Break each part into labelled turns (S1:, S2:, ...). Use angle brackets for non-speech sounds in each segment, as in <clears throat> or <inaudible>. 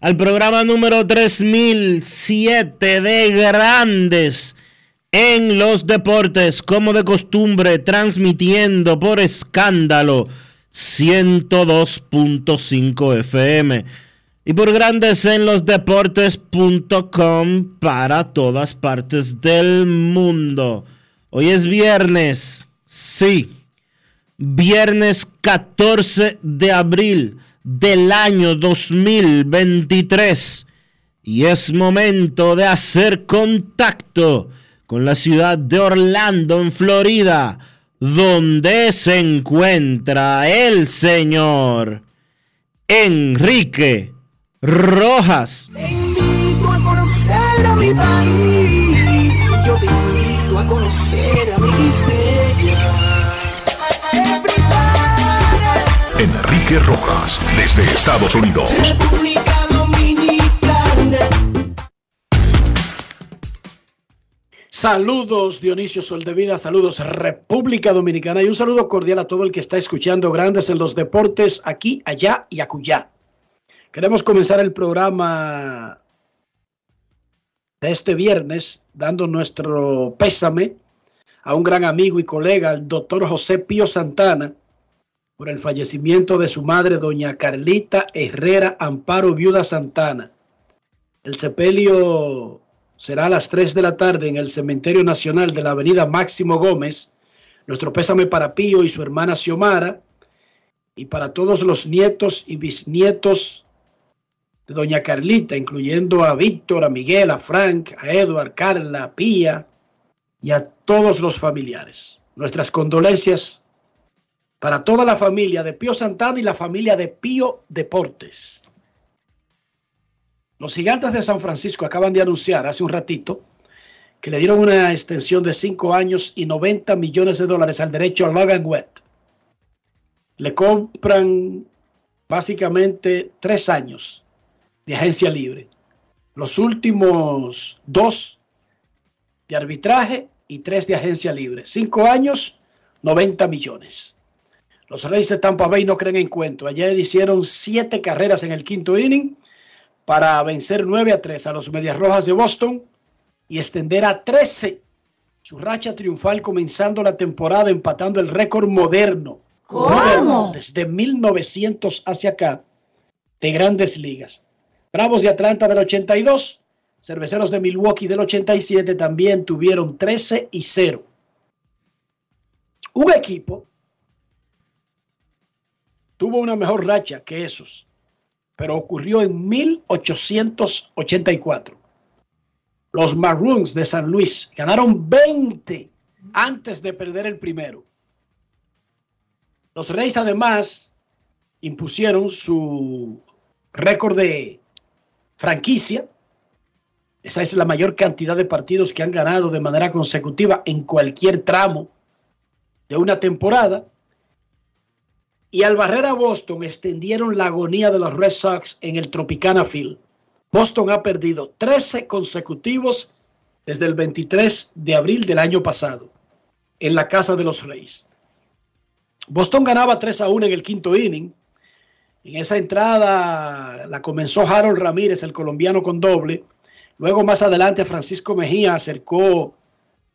S1: al programa número 3007 de Grandes en los Deportes, como de costumbre, transmitiendo por escándalo 102.5 FM y por Grandes en los Deportes.com para todas partes del mundo. Hoy es viernes, sí, viernes 14 de abril del año 2023 y es momento de hacer contacto con la ciudad de Orlando, en Florida, donde se encuentra el señor Enrique Rojas.
S2: Yo te invito a conocer a mi
S3: Enrique Rojas, desde Estados Unidos.
S2: República Dominicana.
S4: Saludos Dionisio Soldevida, saludos República Dominicana y un saludo cordial a todo el que está escuchando Grandes en los Deportes aquí, allá y acullá. Queremos comenzar el programa de este viernes dando nuestro pésame a un gran amigo y colega, el doctor José Pío Santana, por el fallecimiento de su madre, doña Carlita Herrera Amparo Viuda Santana. El sepelio será a las 3 de la tarde en el Cementerio Nacional de la Avenida Máximo Gómez. Nuestro pésame para Pío y su hermana Xiomara y para todos los nietos y bisnietos de doña Carlita, incluyendo a Víctor, a Miguel, a Frank, a Edward, Carla, Pía y a todos los familiares. Nuestras condolencias para toda la familia de Pío Santana y la familia de Pío Deportes. Los gigantes de San Francisco acaban de anunciar hace un ratito que le dieron una extensión de 5 años y 90 millones de dólares al derecho a Logan Wett. Le compran básicamente tres años de agencia libre. Los últimos dos de arbitraje y tres de agencia libre. Cinco años, 90 millones. Los Reyes de Tampa Bay no creen en cuento. Ayer hicieron siete carreras en el quinto inning para vencer 9 a 3 a los Medias Rojas de Boston y extender a 13 su racha triunfal comenzando la temporada empatando el récord moderno.
S2: ¿Cómo?
S4: Desde 1900 hacia acá de grandes ligas. Bravos de Atlanta del 82, Cerveceros de Milwaukee del 87 también tuvieron 13 y 0. Un equipo tuvo una mejor racha que esos, pero ocurrió en 1884. Los Maroons de San Luis ganaron 20 antes de perder el primero. Los Reyes además impusieron su récord de franquicia. Esa es la mayor cantidad de partidos que han ganado de manera consecutiva en cualquier tramo de una temporada. Y al barrer a Boston extendieron la agonía de los Red Sox en el Tropicana Field. Boston ha perdido 13 consecutivos desde el 23 de abril del año pasado en la casa de los Reyes. Boston ganaba 3 a 1 en el quinto inning. En esa entrada la comenzó Harold Ramírez, el colombiano con doble. Luego más adelante Francisco Mejía acercó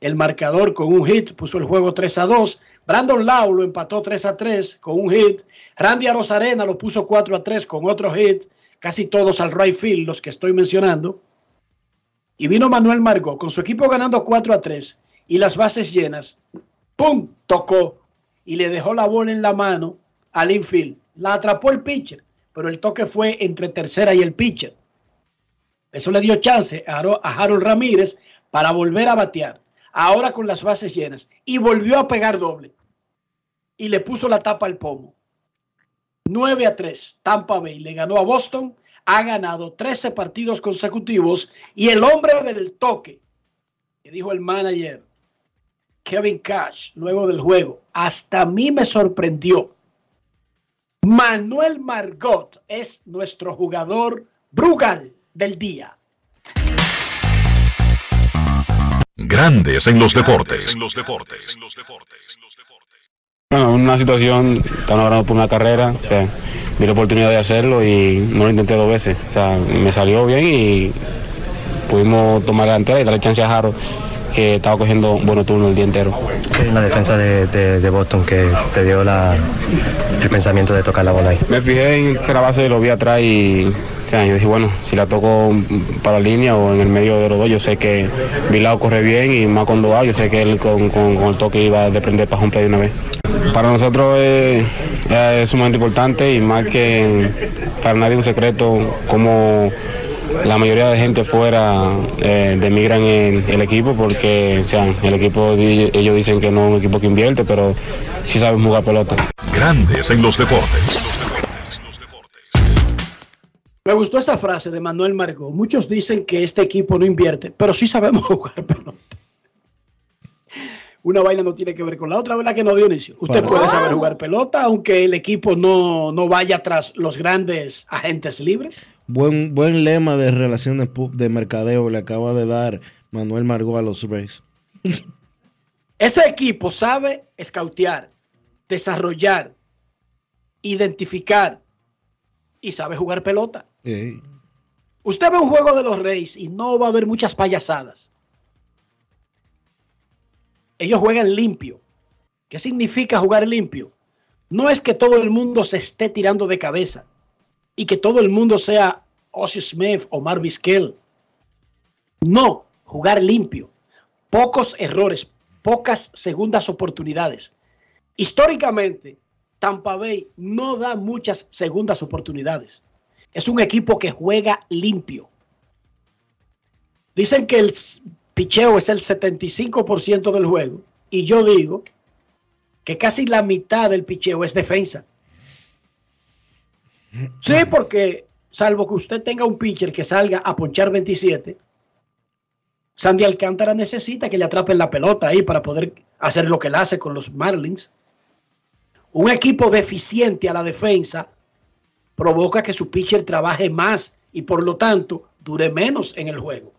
S4: el marcador con un hit, puso el juego 3 a 2. Brandon Lau lo empató 3 a 3 con un hit. Randy Arozarena lo puso 4 a 3 con otro hit. Casi todos al right field, los que estoy mencionando. Y vino Manuel Margot con su equipo ganando 4 a 3 y las bases llenas. ¡Pum! Tocó y le dejó la bola en la mano al infield. La atrapó el pitcher, pero el toque fue entre tercera y el pitcher. Eso le dio chance a Harold Ramírez para volver a batear, ahora con las bases llenas, y volvió a pegar doble. Y le puso la tapa al pomo. 9 a 3, Tampa Bay le ganó a Boston, ha ganado 13 partidos consecutivos y el hombre del toque, que dijo el manager Kevin Cash luego del juego, hasta a mí me sorprendió. Manuel Margot es nuestro jugador Brugal del día.
S3: Grandes en los deportes. En los deportes.
S5: Bueno, una situación, estaba hablando por una carrera, o sea, vi la oportunidad de hacerlo y no lo intenté dos veces. O sea, me salió bien y pudimos tomar la delantera y darle chance a Jaro que estaba cogiendo un buen turno el día entero.
S6: En la defensa de, de, Boston que te dio la, el pensamiento de tocar la bola ahí.
S5: Me fijé en que la base lo vi atrás y o sea, yo dije, bueno, si la toco para la línea o en el medio de los dos, yo sé que Vilao corre bien y más cuando va, yo sé que él con, con, el toque iba a depender para un play de una vez. Para nosotros es, es sumamente importante y más que para nadie un secreto como la mayoría de gente fuera eh, demigran el, el, equipo porque o sea, el equipo ellos dicen que no es un equipo que invierte, pero sí saben jugar pelota.
S3: Grandes en los deportes.
S4: Me gustó esta frase de Manuel Margot. Muchos dicen que este equipo no invierte, pero sí sabemos <laughs> jugar pelota. Una vaina no tiene que ver con la otra, ¿verdad que no, Dionisio? Usted puede saber jugar pelota, aunque el equipo no, no vaya tras los grandes agentes libres.
S1: Buen, buen lema de relaciones de mercadeo le acaba de dar Manuel Margot a los Rays. <laughs>
S4: Ese equipo sabe escautear, desarrollar, identificar y sabe jugar pelota. Usted ve un juego de los Reyes y no va a haber muchas payasadas. Ellos juegan limpio. ¿Qué significa jugar limpio? No es que todo el mundo se esté tirando de cabeza y que todo el mundo sea Ozzy Smith o Marvis Kell. No, jugar limpio. Pocos errores, pocas segundas oportunidades. Históricamente, Tampa Bay no da muchas segundas oportunidades. Es un equipo que juega limpio. Dicen que el picheo es el 75% del juego y yo digo que casi la mitad del picheo es defensa. Sí, porque salvo que usted tenga un pitcher que salga a ponchar 27, Sandy Alcántara necesita que le atrapen la pelota ahí para poder hacer lo que él hace con los Marlins. Un equipo deficiente a la defensa provoca que su pitcher trabaje más y por lo tanto dure menos en el juego.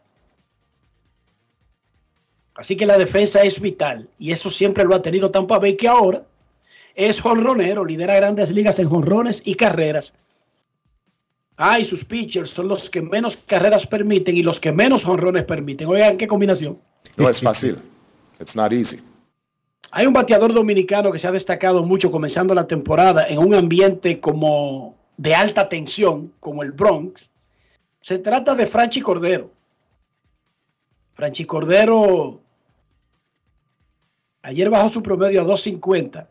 S4: Así que la defensa es vital y eso siempre lo ha tenido Tampa Bay que ahora es jonronero, lidera grandes ligas en jonrones y carreras. Ah, y sus pitchers son los que menos carreras permiten y los que menos jonrones permiten. Oigan, qué combinación.
S7: No es fácil. It's not easy.
S4: Hay un bateador dominicano que se ha destacado mucho comenzando la temporada en un ambiente como de alta tensión, como el Bronx. Se trata de Franchi Cordero. Franchi Cordero ayer bajó su promedio a 2.50.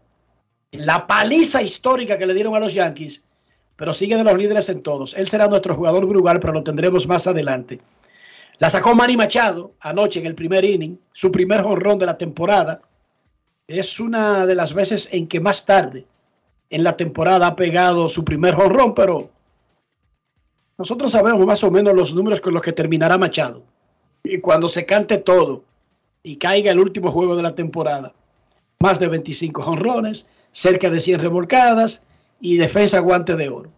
S4: La paliza histórica que le dieron a los Yankees, pero sigue de los líderes en todos. Él será nuestro jugador brugal, pero lo tendremos más adelante. La sacó Manny Machado anoche en el primer inning, su primer jonrón de la temporada es una de las veces en que más tarde en la temporada ha pegado su primer jonrón, pero nosotros sabemos más o menos los números con los que terminará Machado. Y cuando se cante todo y caiga el último juego de la temporada, más de 25 jonrones, cerca de 100 remolcadas y defensa guante de oro.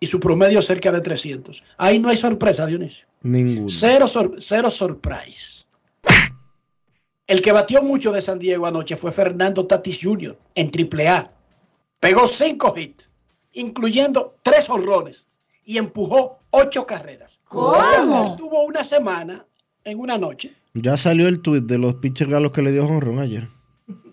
S4: y su promedio cerca de 300. Ahí no hay sorpresa, Dionisio.
S1: Ninguno.
S4: Cero, sor- cero surprise. El que batió mucho de San Diego anoche fue Fernando Tatis Jr. en AAA. Pegó cinco hits, incluyendo tres honrones, y empujó ocho carreras. O sea, él tuvo una semana en una noche.
S1: Ya salió el tuit de los pitchers galos que le dio Honron ayer.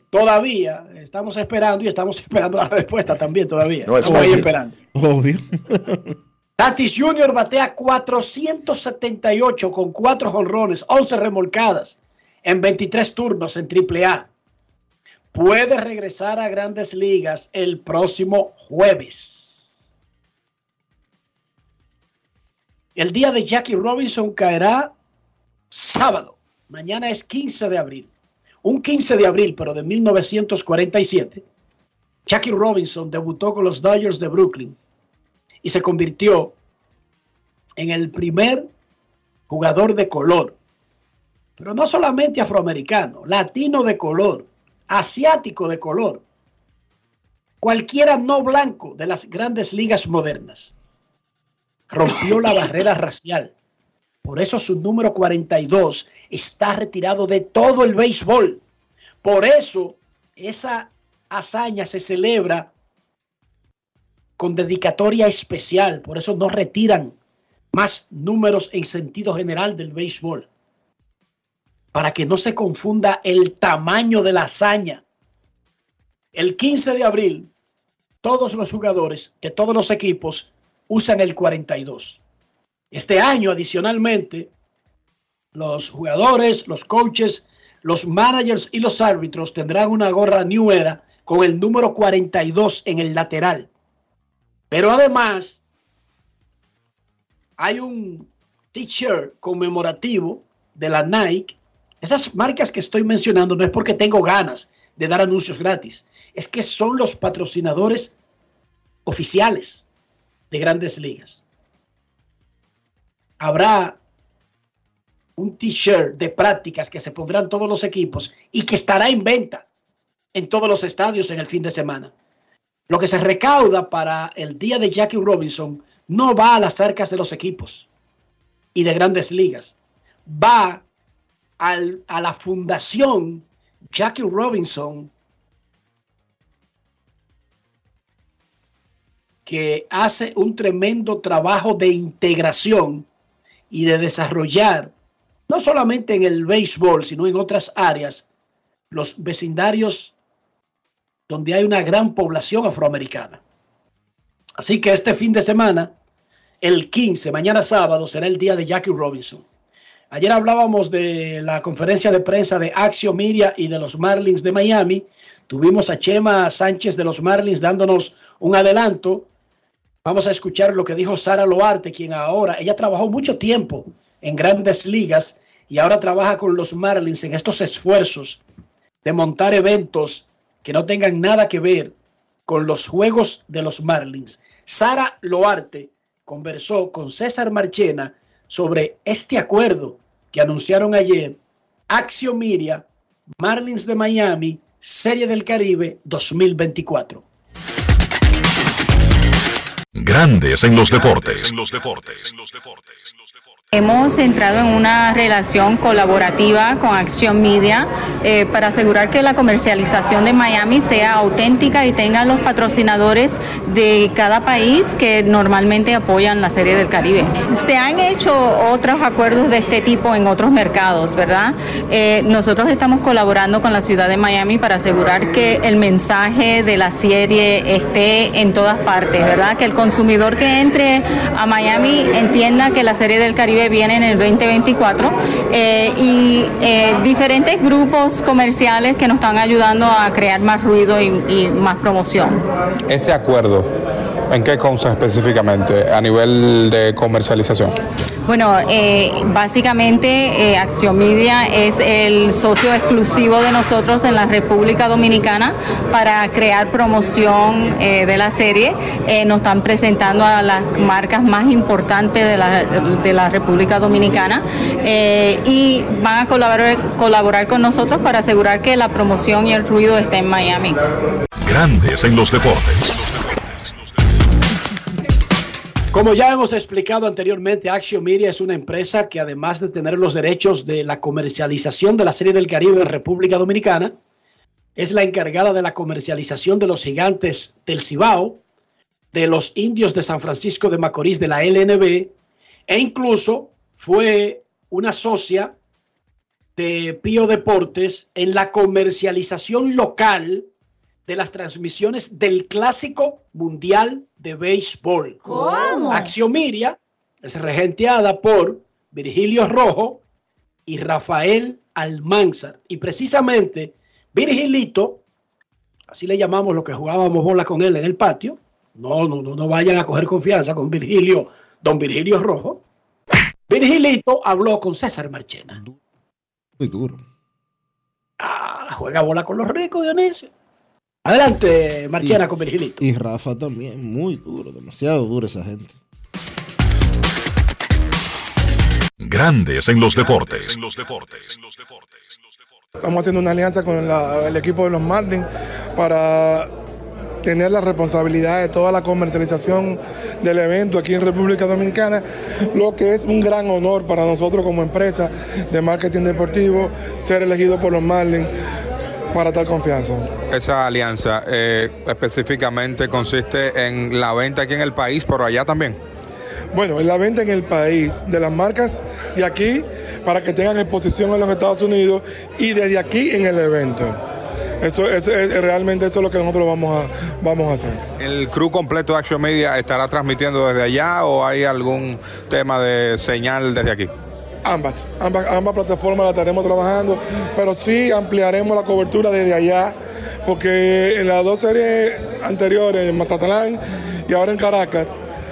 S4: Todavía estamos esperando y estamos <laughs> esperando la respuesta también todavía.
S7: No es
S4: Estamos ahí esperando.
S1: Obvio. <laughs>
S4: Tatis Jr. batea 478 con 4 jonrones, 11 remolcadas en 23 turnos en AAA. Puede regresar a grandes ligas el próximo jueves. El día de Jackie Robinson caerá sábado. Mañana es 15 de abril. Un 15 de abril, pero de 1947. Jackie Robinson debutó con los Dodgers de Brooklyn y se convirtió en el primer jugador de color, pero no solamente afroamericano, latino de color, asiático de color, cualquiera no blanco de las grandes ligas modernas. Rompió la barrera racial. Por eso su número 42 está retirado de todo el béisbol. Por eso esa hazaña se celebra con dedicatoria especial. Por eso no retiran más números en sentido general del béisbol. Para que no se confunda el tamaño de la hazaña. El 15 de abril, todos los jugadores de todos los equipos usan el 42. Este año, adicionalmente, los jugadores, los coaches, los managers y los árbitros tendrán una gorra New Era con el número 42 en el lateral. Pero además, hay un t-shirt conmemorativo de la Nike. Esas marcas que estoy mencionando no es porque tengo ganas de dar anuncios gratis, es que son los patrocinadores oficiales de grandes ligas. Habrá un t-shirt de prácticas que se pondrán todos los equipos y que estará en venta en todos los estadios en el fin de semana. Lo que se recauda para el día de Jackie Robinson no va a las arcas de los equipos y de grandes ligas. Va al- a la fundación Jackie Robinson que hace un tremendo trabajo de integración y de desarrollar, no solamente en el béisbol, sino en otras áreas, los vecindarios donde hay una gran población afroamericana. Así que este fin de semana, el 15, mañana sábado, será el día de Jackie Robinson. Ayer hablábamos de la conferencia de prensa de Axio Media y de los Marlins de Miami. Tuvimos a Chema Sánchez de los Marlins dándonos un adelanto. Vamos a escuchar lo que dijo Sara Loarte, quien ahora, ella trabajó mucho tiempo en grandes ligas y ahora trabaja con los Marlins en estos esfuerzos de montar eventos que no tengan nada que ver con los juegos de los Marlins. Sara Loarte conversó con César Marchena sobre este acuerdo que anunciaron ayer Axio Miria, Marlins de Miami, Serie del Caribe 2024.
S3: Grandes en los deportes.
S8: Hemos entrado en una relación colaborativa con Acción Media eh, para asegurar que la comercialización de Miami sea auténtica y tenga los patrocinadores de cada país que normalmente apoyan la Serie del Caribe. Se han hecho otros acuerdos de este tipo en otros mercados, ¿verdad? Eh, nosotros estamos colaborando con la ciudad de Miami para asegurar que el mensaje de la serie esté en todas partes, ¿verdad? Que el consumidor que entre a Miami entienda que la Serie del Caribe viene en el 2024 eh, y eh, diferentes grupos comerciales que nos están ayudando a crear más ruido y, y más promoción.
S9: Este acuerdo, ¿en qué consta específicamente a nivel de comercialización?
S8: Bueno, eh, básicamente eh, Acción Media es el socio exclusivo de nosotros en la República Dominicana para crear promoción eh, de la serie. Eh, nos están presentando a las marcas más importantes de la, de la República Dominicana eh, y van a colaborar, colaborar con nosotros para asegurar que la promoción y el ruido esté en Miami.
S3: Grandes en los deportes.
S4: Como ya hemos explicado anteriormente, Action Media es una empresa que además de tener los derechos de la comercialización de la Serie del Caribe en República Dominicana, es la encargada de la comercialización de los gigantes del Cibao, de los indios de San Francisco de Macorís de la LNB e incluso fue una socia de Pío Deportes en la comercialización local de las transmisiones del Clásico Mundial de Béisbol.
S2: ¿Cómo?
S4: Axiomiria es regenteada por Virgilio Rojo y Rafael Almanzar. Y precisamente Virgilito, así le llamamos lo que jugábamos bola con él en el patio. No, no, no, no vayan a coger confianza con Virgilio, don Virgilio Rojo. Virgilito habló con César Marchena.
S1: Muy duro.
S4: Ah, juega bola con los ricos, Dionisio. Adelante, Marchena, con Virgilito.
S1: Y Rafa también, muy duro, demasiado duro esa gente.
S3: Grandes en los deportes.
S10: Estamos haciendo una alianza con la- el equipo de los Marlins para tener la responsabilidad de toda la comercialización del evento aquí en República Dominicana, lo que es un gran honor para nosotros como empresa de marketing deportivo ser elegido por los Marlins para tal confianza.
S11: Esa alianza eh, específicamente consiste en la venta aquí en el país, pero allá también.
S10: Bueno, en la venta en el país de las marcas de aquí para que tengan exposición en los Estados Unidos y desde aquí en el evento. Eso es, es- realmente eso es lo que nosotros vamos a, vamos a hacer.
S11: ¿El crew completo de Action Media estará transmitiendo desde allá o hay algún tema de señal desde aquí?
S10: Ambas, ambas, ambas plataformas las estaremos trabajando, pero sí ampliaremos la cobertura desde allá, porque en las dos series anteriores, en Mazatlán y ahora en Caracas,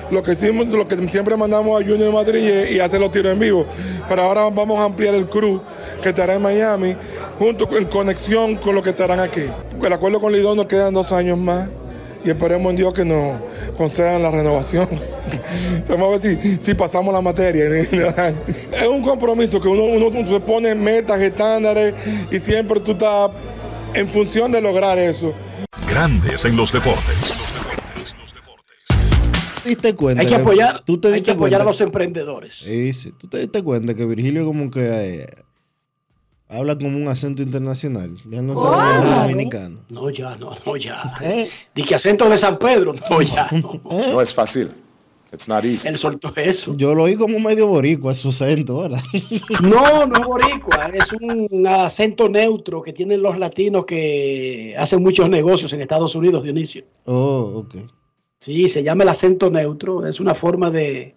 S10: lo que hicimos, lo que siempre mandamos a Junior Madrid y hacer los tiros en vivo, pero ahora vamos a ampliar el crew que estará en Miami, junto en conexión con lo que estarán aquí. El acuerdo con Lidón nos quedan dos años más y esperemos en Dios que nos concedan la renovación. <laughs> Vamos a ver si, si pasamos la materia. es un compromiso que uno, uno se pone metas, estándares y siempre tú estás en función de lograr eso.
S3: Grandes en los deportes.
S1: ¿Te diste cuenta?
S4: Hay que apoyar,
S1: ¿Tú te
S4: hay
S1: diste
S4: que apoyar a
S1: cuenta?
S4: los emprendedores.
S1: Sí, sí. ¿Tú te diste cuenta que Virgilio como que eh, habla como un acento internacional? Ya no
S4: ¿Cómo?
S1: está dominicano.
S4: No, ya, no, no, ya.
S1: ¿Eh?
S4: Di que acento de San Pedro, no, ya. No.
S7: No es fácil. It's not easy.
S4: Él soltó eso.
S1: Yo lo oí como medio boricua su acento ahora. <laughs>
S4: No, no es boricua, es un acento neutro que tienen los latinos que hacen muchos negocios en Estados Unidos, Dionisio.
S1: Oh, ok.
S4: Sí, se llama el acento neutro, es una forma de,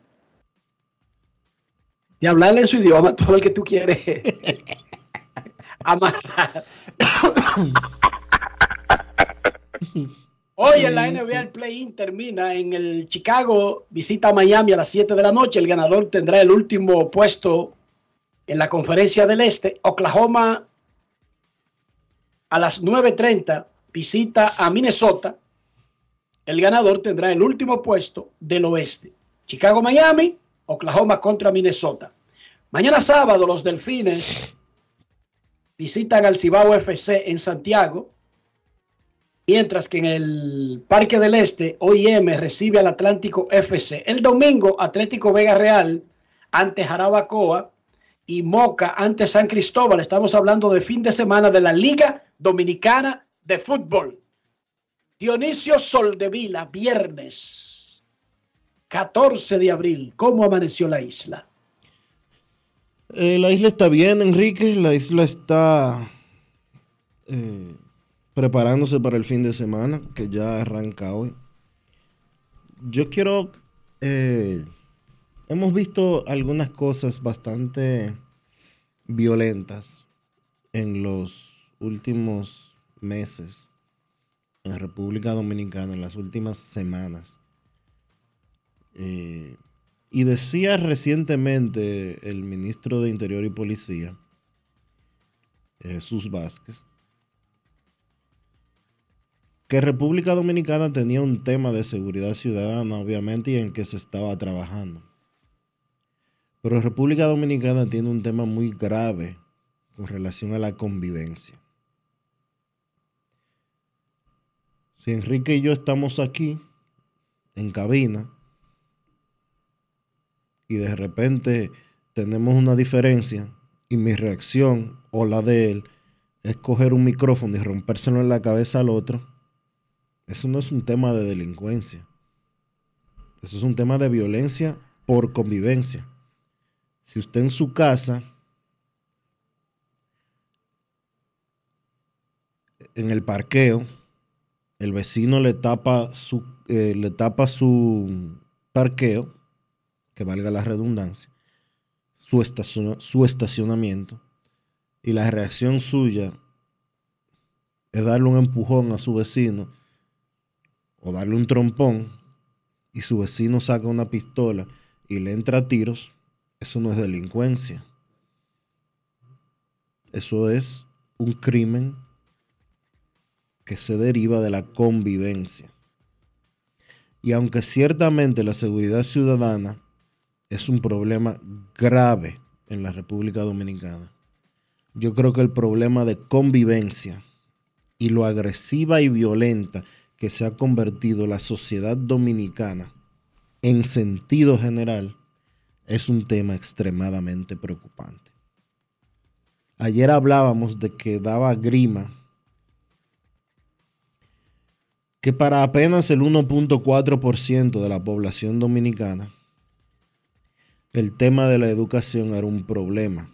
S4: de hablarle en su idioma a todo el que tú quieres <laughs> Hoy en la NBA el play-in termina en el Chicago, visita a Miami a las 7 de la noche. El ganador tendrá el último puesto en la conferencia del Este. Oklahoma a las 9.30 visita a Minnesota. El ganador tendrá el último puesto del Oeste. Chicago-Miami, Oklahoma contra Minnesota. Mañana sábado los Delfines visitan al Cibao FC en Santiago. Mientras que en el Parque del Este, OIM recibe al Atlántico FC. El domingo, Atlético Vega Real ante Jarabacoa y Moca ante San Cristóbal. Estamos hablando de fin de semana de la Liga Dominicana de Fútbol. Dionisio Soldevila, viernes 14 de abril. ¿Cómo amaneció la isla?
S1: Eh, la isla está bien, Enrique. La isla está eh, preparándose para el fin de semana, que ya arranca hoy. Yo quiero... eh, hemos visto algunas cosas bastante violentas en los últimos meses en República Dominicana, en las últimas semanas. Eh, y decía recientemente el ministro de Interior y Policía, Jesús Vázquez, que República Dominicana tenía un tema de seguridad ciudadana, obviamente, y en que se estaba trabajando. Pero República Dominicana tiene un tema muy grave con relación a la convivencia. Si Enrique y yo estamos aquí, en cabina, y de repente tenemos una diferencia y mi reacción o la de él es coger un micrófono y rompérselo en la cabeza al otro, eso no es un tema de delincuencia. Eso es un tema de violencia por convivencia. Si usted en su casa, en el parqueo, el vecino le tapa su, eh, le tapa su parqueo, que valga la redundancia, su, su estacionamiento, y la reacción suya es darle un empujón a su vecino o darle un trompón y su vecino saca una pistola y le entra a tiros, eso no es delincuencia. Eso es un crimen que se deriva de la convivencia. Y aunque ciertamente la seguridad ciudadana es un problema grave en la República Dominicana, yo creo que el problema de convivencia y lo agresiva y violenta que se ha convertido la sociedad dominicana en sentido general es un tema extremadamente preocupante. Ayer hablábamos de que daba grima que para apenas el 1.4% de la población dominicana el tema de la educación era un problema.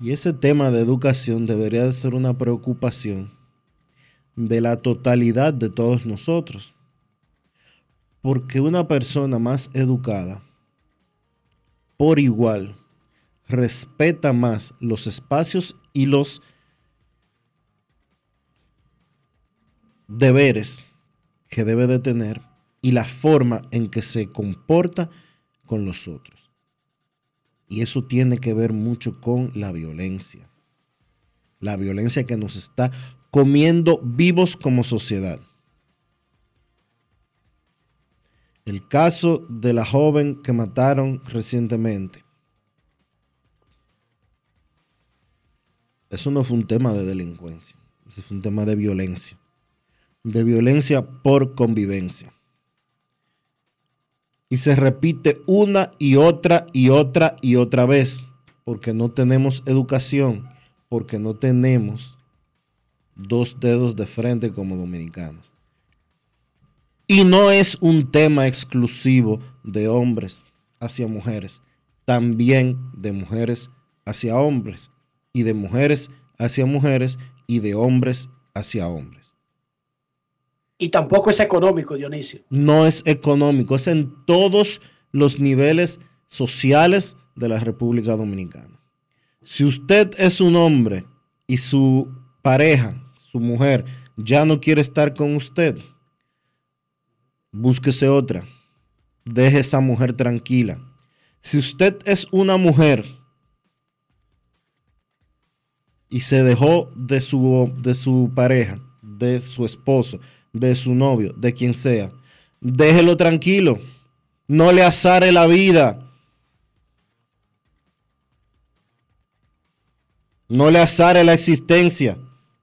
S1: Y ese tema de educación debería de ser una preocupación de la totalidad de todos nosotros. Porque una persona más educada, por igual, respeta más los espacios y los deberes que debe de tener y la forma en que se comporta con los otros. Y eso tiene que ver mucho con la violencia. La violencia que nos está comiendo vivos como sociedad. El caso de la joven que mataron recientemente. Eso no fue un tema de delincuencia, eso fue un tema de violencia. De violencia por convivencia y se repite una y otra y otra y otra vez, porque no tenemos educación, porque no tenemos dos dedos de frente como dominicanos. Y no es un tema exclusivo de hombres hacia mujeres, también de mujeres hacia hombres, y de mujeres hacia mujeres, y de hombres hacia hombres.
S4: Y tampoco es económico, Dionisio.
S1: No es económico, es en todos los niveles sociales de la República Dominicana. Si usted es un hombre y su pareja, su mujer, ya no quiere estar con usted, búsquese otra. Deje esa mujer tranquila. Si usted es una mujer y se dejó de su, de su pareja, de su esposo, de su novio, de quien sea. Déjelo tranquilo. No le azare la vida. No le azare la existencia.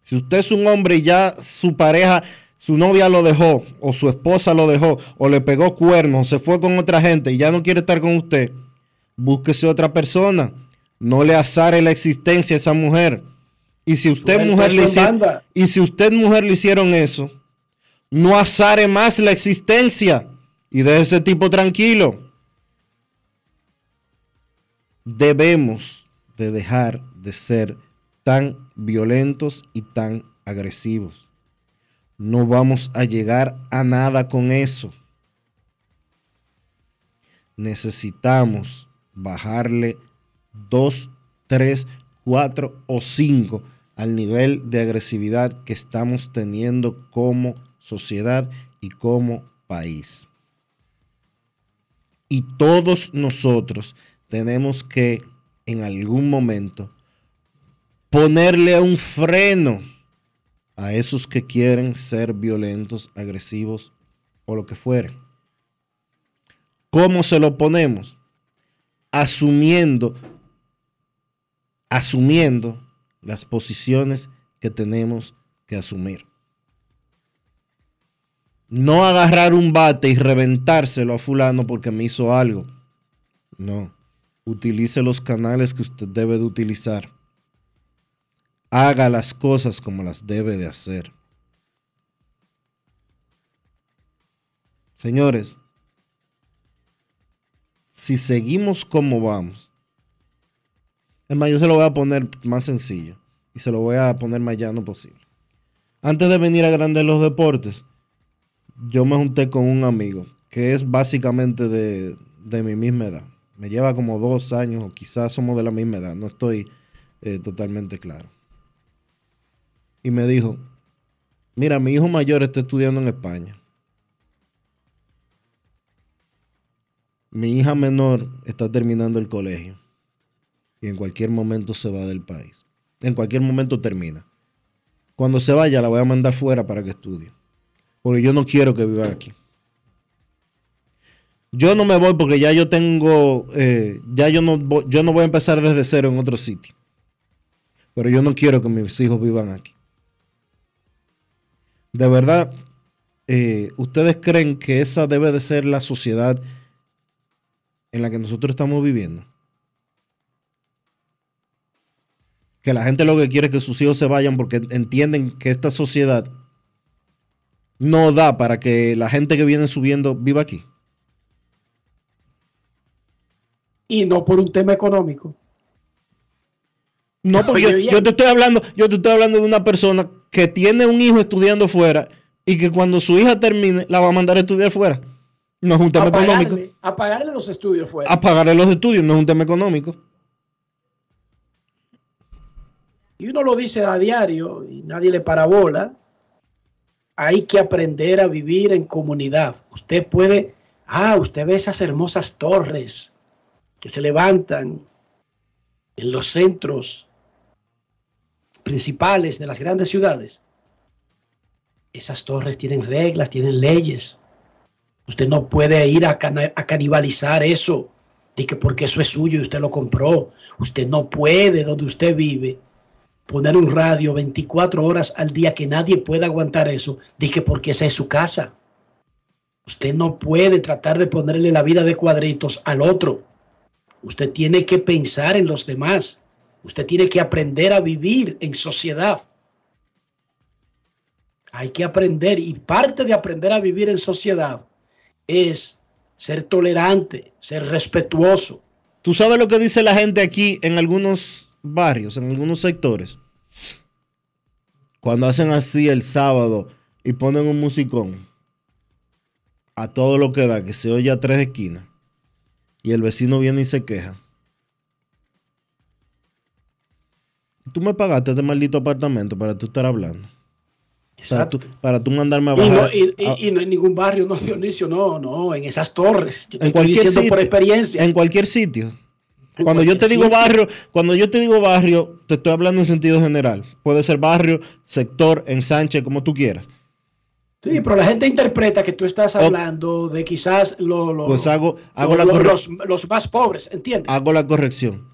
S1: Si usted es un hombre y ya su pareja, su novia lo dejó, o su esposa lo dejó, o le pegó cuernos, o se fue con otra gente y ya no quiere estar con usted, búsquese otra persona. No le azare la existencia a esa mujer. Y si usted mujer le hicieron, y si usted mujer le hicieron eso, no azare más la existencia y de ese tipo tranquilo. Debemos de dejar de ser tan violentos y tan agresivos. No vamos a llegar a nada con eso. Necesitamos bajarle dos, tres, cuatro o cinco al nivel de agresividad que estamos teniendo como sociedad y como país. Y todos nosotros tenemos que en algún momento ponerle un freno a esos que quieren ser violentos, agresivos o lo que fuere. ¿Cómo se lo ponemos? Asumiendo, asumiendo las posiciones que tenemos que asumir No agarrar un bate y reventárselo a fulano porque me hizo algo. No. Utilice los canales que usted debe de utilizar. Haga las cosas como las debe de hacer. Señores, si seguimos como vamos, es más, yo se lo voy a poner más sencillo y se lo voy a poner más llano posible. Antes de venir a Grandes los Deportes, yo me junté con un amigo que es básicamente de, de mi misma edad. Me lleva como dos años, o quizás somos de la misma edad, no estoy eh, totalmente claro. Y me dijo, mira, mi hijo mayor está estudiando en España. Mi hija menor está terminando el colegio y en cualquier momento se va del país. En cualquier momento termina. Cuando se vaya la voy a mandar fuera para que estudie. Porque yo no quiero que viva aquí. Yo no me voy porque ya yo tengo, eh, ya yo no, voy, yo no voy a empezar desde cero en otro sitio. Pero yo no quiero que mis hijos vivan aquí. De verdad, eh, ¿ustedes creen que esa debe de ser la sociedad en la que nosotros estamos viviendo? Que la gente lo que quiere es que sus hijos se vayan porque entienden que esta sociedad no da para que la gente que viene subiendo viva aquí.
S4: Y no por un tema económico.
S1: No, porque yo, yo, te estoy hablando, yo te estoy hablando de una persona que tiene un hijo estudiando fuera y que cuando su hija termine la va a mandar a estudiar fuera. No es un tema
S4: a pagarle,
S1: económico.
S4: A pagarle los estudios fuera.
S1: A pagarle los estudios, no es un tema económico.
S4: Y uno lo dice a diario y nadie le parabola. Hay que aprender a vivir en comunidad. Usted puede, ah, usted ve esas hermosas torres que se levantan en los centros principales de las grandes ciudades. Esas torres tienen reglas, tienen leyes. Usted no puede ir a, canibalizar eso, de que porque eso es suyo y usted lo compró. Usted no puede, donde usted vive, poner un radio 24 horas al día que nadie pueda aguantar eso, que porque esa es su casa. Usted no puede tratar de ponerle la vida de cuadritos al otro. Usted tiene que pensar en los demás. Usted tiene que aprender a vivir en sociedad. Hay que aprender y parte de aprender a vivir en sociedad es ser tolerante, ser respetuoso.
S1: ¿Tú sabes lo que dice la gente aquí en algunos barrios, en algunos sectores? Cuando hacen así el sábado y ponen un musicón a todo lo que da, que se oye a tres esquinas, y el vecino viene y se queja. Tú me pagaste este maldito apartamento para tú estar hablando. Para tú, para tú, mandarme a
S4: bajar. Y no, y, a, y no, en ningún barrio, no, Dionisio, no, no, en esas torres. Yo te
S1: en
S4: estoy
S1: cualquier
S4: diciendo
S1: sitio,
S4: por experiencia.
S1: En cualquier sitio. Cuando yo te digo barrio, cuando yo te digo barrio, te estoy hablando en sentido general. Puede ser barrio, sector, ensanche, como tú quieras.
S4: Sí, pero la gente interpreta que tú estás hablando de quizás lo, lo-
S1: Pues hago, hago,
S4: lo-
S1: la
S4: lo-
S1: corre-
S4: los, los más pobres, ¿entiendes?
S1: hago la corrección.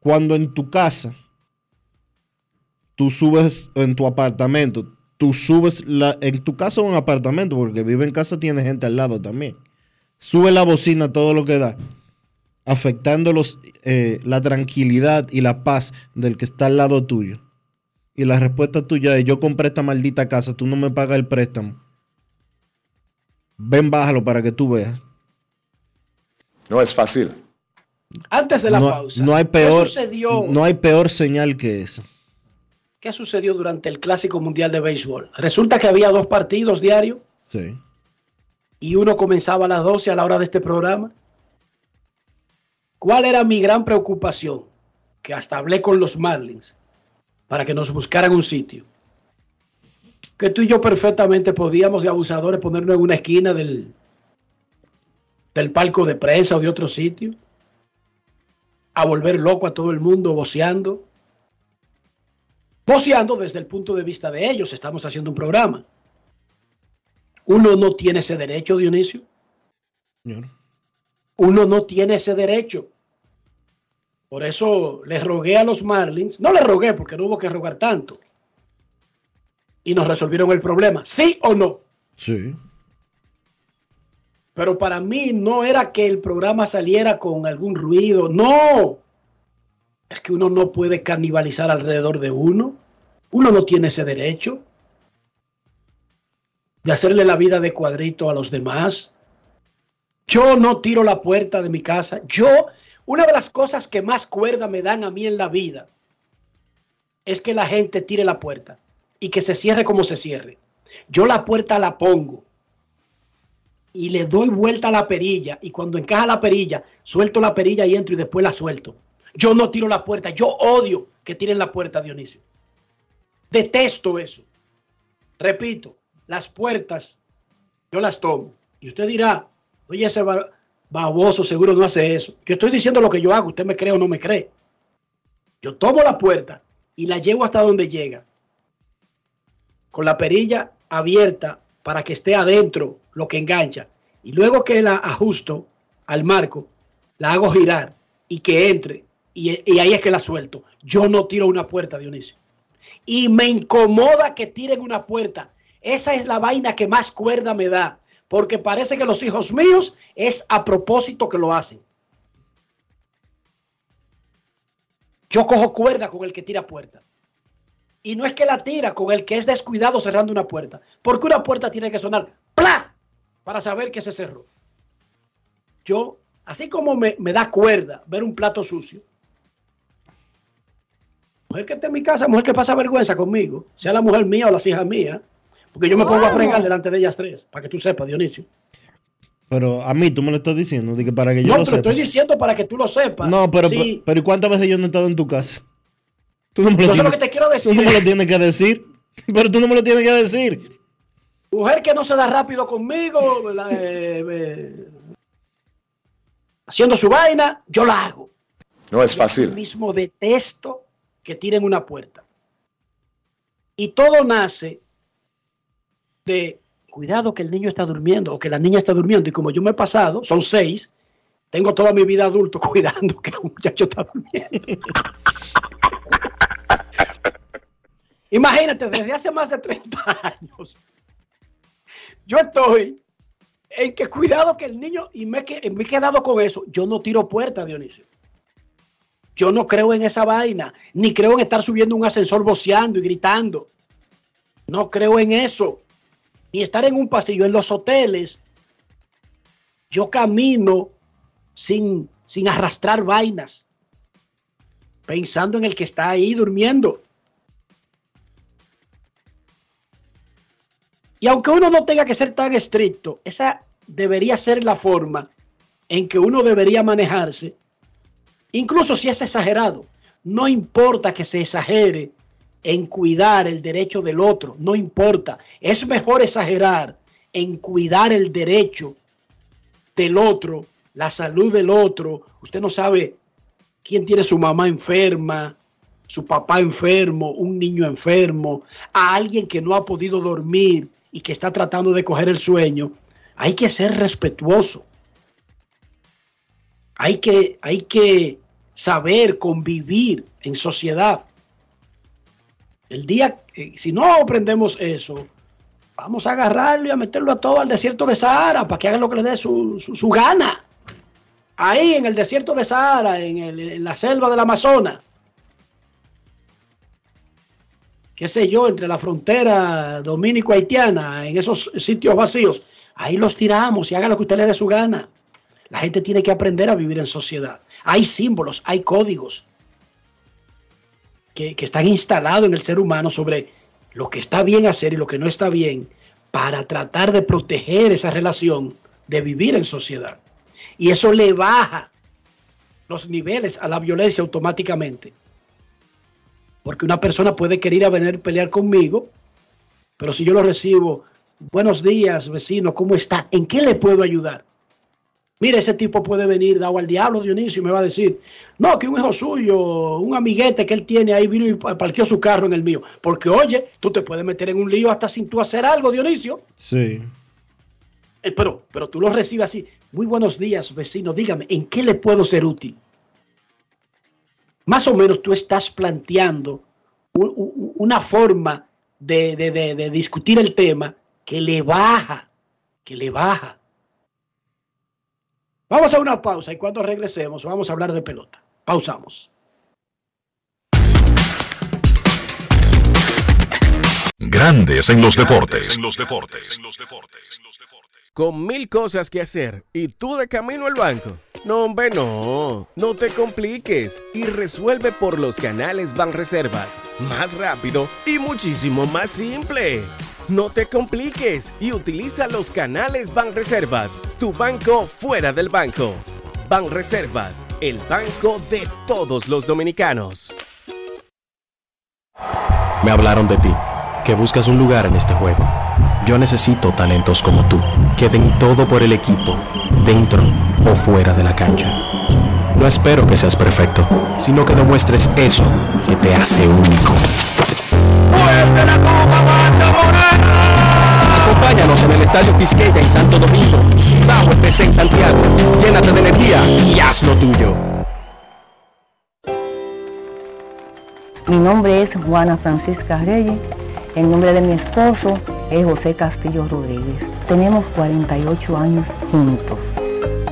S1: Cuando en tu casa, tú subes en tu apartamento, tú subes la, en tu casa o en apartamento, porque vive en casa tiene gente al lado también. Sube la bocina todo lo que da, afectando los, eh, la tranquilidad y la paz del que está al lado tuyo. Y la respuesta tuya es, yo compré esta maldita casa, tú no me pagas el préstamo. Ven, bájalo para que tú veas.
S7: No es fácil.
S4: Antes de la
S1: no,
S4: pausa,
S1: no hay
S4: ¿qué
S1: peor,
S4: sucedió,
S1: no hay peor señal que esa.
S4: ¿qué sucedió durante el Clásico Mundial de Béisbol? Resulta que había dos partidos diarios
S1: Sí.
S4: y uno comenzaba a las 12 a la hora de este programa. ¿Cuál era mi gran preocupación? Que hasta hablé con los Marlins para que nos buscaran un sitio. Que tú y yo perfectamente podíamos de abusadores ponernos en una esquina del, del palco de prensa o de otro sitio. A volver loco a todo el mundo voceando. Voceando desde el punto de vista de ellos. Estamos haciendo un programa. Uno no tiene ese derecho, Dionisio.
S1: Señor.
S4: Uno no tiene ese derecho. Por eso les rogué a los Marlins, no les rogué porque no hubo que rogar tanto. Y nos resolvieron el problema, ¿sí o no?
S1: Sí.
S4: Pero para mí no era que el programa saliera con algún ruido. No. Es que uno no puede canibalizar alrededor de uno. Uno no tiene ese derecho de hacerle la vida de cuadrito a los demás. Yo no tiro la puerta de mi casa. Yo, una de las cosas que más cuerda me dan a mí en la vida es que la gente tire la puerta y que se cierre como se cierre. Yo la puerta la pongo y le doy vuelta a la perilla y cuando encaja la perilla, suelto la perilla y entro y después la suelto. Yo no tiro la puerta, yo odio que tiren la puerta, Dionisio. Detesto eso. Repito, las puertas yo las tomo. Y usted dirá, oye, ese baboso seguro no hace eso. Yo estoy diciendo lo que yo hago, usted me cree o no me cree. Yo tomo la puerta y la llevo hasta donde llega. Con la perilla abierta para que esté adentro lo que engancha. Y luego que la ajusto al marco, la hago girar y que entre. Y, y ahí es que la suelto. Yo no tiro una puerta, Dionisio. Y me incomoda que tiren una puerta. Esa es la vaina que más cuerda me da. Porque parece que los hijos míos es a propósito que lo hacen. Yo cojo cuerda con el que tira puerta. Y no es que la tira con el que es descuidado cerrando una puerta. Porque una puerta tiene que sonar ¡plá! para saber que se cerró. Yo, así como me, me da cuerda ver un plato sucio, mujer que esté en mi casa, mujer que pasa vergüenza conmigo, sea la mujer mía o las hijas mías, porque yo me pongo a fregar delante de ellas tres, para que tú sepas, Dionisio.
S1: Pero a mí tú me lo estás diciendo, de que para que yo
S4: no,
S1: lo
S4: te lo
S1: sepa.
S4: estoy diciendo para que tú lo sepas.
S1: No, pero,
S4: Sí,
S1: pero ¿y cuántas veces yo no he estado en tu casa? Tú no me lo,
S4: Yo sé lo
S1: tienes,
S4: que te quiero
S1: tú
S4: decir
S1: no me lo
S4: es-
S1: tienes que decir. Pero tú no me lo tienes que decir.
S4: mujer que no se da rápido conmigo. Eh, eh, haciendo su vaina, yo la hago.
S7: No es
S4: Yo
S7: fácil.
S4: mismo detesto que tiren una puerta. Y todo nace de cuidado que el niño está durmiendo o que la niña está durmiendo. Y como yo me he pasado, son seis, tengo toda mi vida adulto <laughs> cuidando que un muchacho está durmiendo. <laughs> Imagínate, desde hace más de 30 años, yo estoy en que cuidado que el niño, y me, me he quedado con eso, yo no tiro puerta, Dionisio. Yo no creo en esa vaina, ni creo en estar subiendo un ascensor voceando y gritando. No creo en eso. Ni estar en un pasillo. En los hoteles, yo camino sin, sin arrastrar vainas, pensando en el que está ahí durmiendo. Y aunque uno no tenga que ser tan estricto, esa debería ser la forma en que uno debería manejarse Incluso si es exagerado, no importa que se exagere en cuidar el derecho del otro, no importa. Es mejor exagerar en cuidar el derecho del otro, la salud del otro. Usted no sabe quién tiene su mamá enferma, su papá enfermo, un niño enfermo, a alguien que no ha podido dormir y que está tratando de coger el sueño. Hay que ser respetuoso. Hay que, hay que saber convivir en sociedad. El día, si no aprendemos eso, vamos a agarrarlo y a meterlo a todo al desierto de Sahara para que hagan lo que le dé su, su- su gana. Ahí en el desierto de Sahara, en, el- en la selva del Amazonas. Qué sé yo, entre la frontera dominico-haitiana, en esos sitios vacíos. Ahí los tiramos y hagan lo que usted le dé su gana. La gente tiene que aprender a vivir en sociedad. Hay símbolos, hay códigos que, están instalados en el ser humano sobre lo que está bien hacer y lo que no está bien para tratar de proteger esa relación de vivir en sociedad. Y eso le baja los niveles a la violencia automáticamente. Porque una persona puede querer venir a pelear conmigo, pero si yo lo recibo, buenos días, vecino, ¿cómo está? ¿En qué le puedo ayudar? Mire, ese tipo puede venir dado al diablo, Dionisio, y me va a decir, no, que un hijo suyo, un amiguete que él tiene ahí vino y pa- partió su carro en el mío. Porque, oye, tú te puedes meter en un lío hasta sin tú hacer algo, Dionisio.
S1: Sí.
S4: Eh, pero, pero tú lo recibes así. Muy buenos días, vecino. Dígame, ¿en qué le puedo ser útil? Más o menos tú estás planteando una forma de, de- de- de discutir el tema que le baja, que le baja Vamos a una pausa y cuando regresemos vamos a hablar de pelota. Pausamos.
S12: Grandes en los deportes.
S13: Con mil cosas que hacer y tú de camino al banco. No, hombre, no. No te compliques y resuelve por los canales Banreservas. Más rápido y muchísimo más simple. No te compliques y utiliza los canales Banreservas, tu banco fuera del banco. Banreservas, el banco de todos los dominicanos.
S14: Me hablaron de ti, que buscas un lugar en este juego. Yo necesito talentos como tú, que den todo por el equipo, dentro o fuera de la cancha. No espero que seas perfecto, sino que demuestres eso que te hace único. Acompáñanos en el Estadio Quisqueya en Santo Domingo Cibao FC en Santiago. Llénate de energía y haz lo tuyo.
S15: Mi nombre es Juana Francisca Reyes. El nombre de mi esposo es José Castillo Rodríguez. Tenemos 48 años juntos.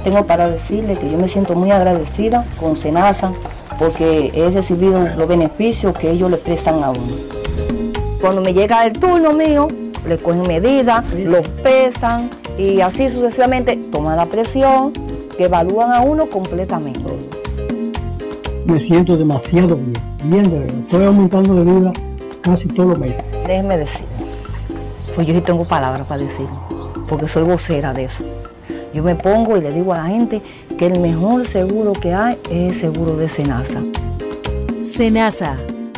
S15: Tengo para decirle que yo me siento muy agradecida con Senasa porque he recibido los beneficios que ellos le prestan a uno. Cuando me llega el turno mío, le cogen medidas, los pesan y así sucesivamente toman la presión, que evalúan a uno completamente.
S16: Me siento demasiado bien, bien de verdad. Estoy aumentando de vida casi todos los meses.
S15: Déjeme decir, pues yo sí tengo palabras para decir, porque soy vocera de eso. Yo me pongo y le digo a la gente que el mejor seguro que hay es el seguro de Senasa.
S17: Senasa,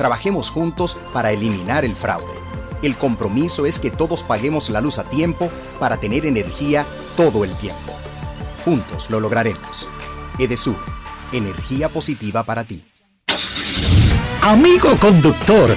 S18: Trabajemos juntos para eliminar el fraude. El compromiso es que todos paguemos la luz a tiempo para tener energía todo el tiempo. Juntos lo lograremos. Edesur, energía positiva para ti.
S19: Amigo conductor,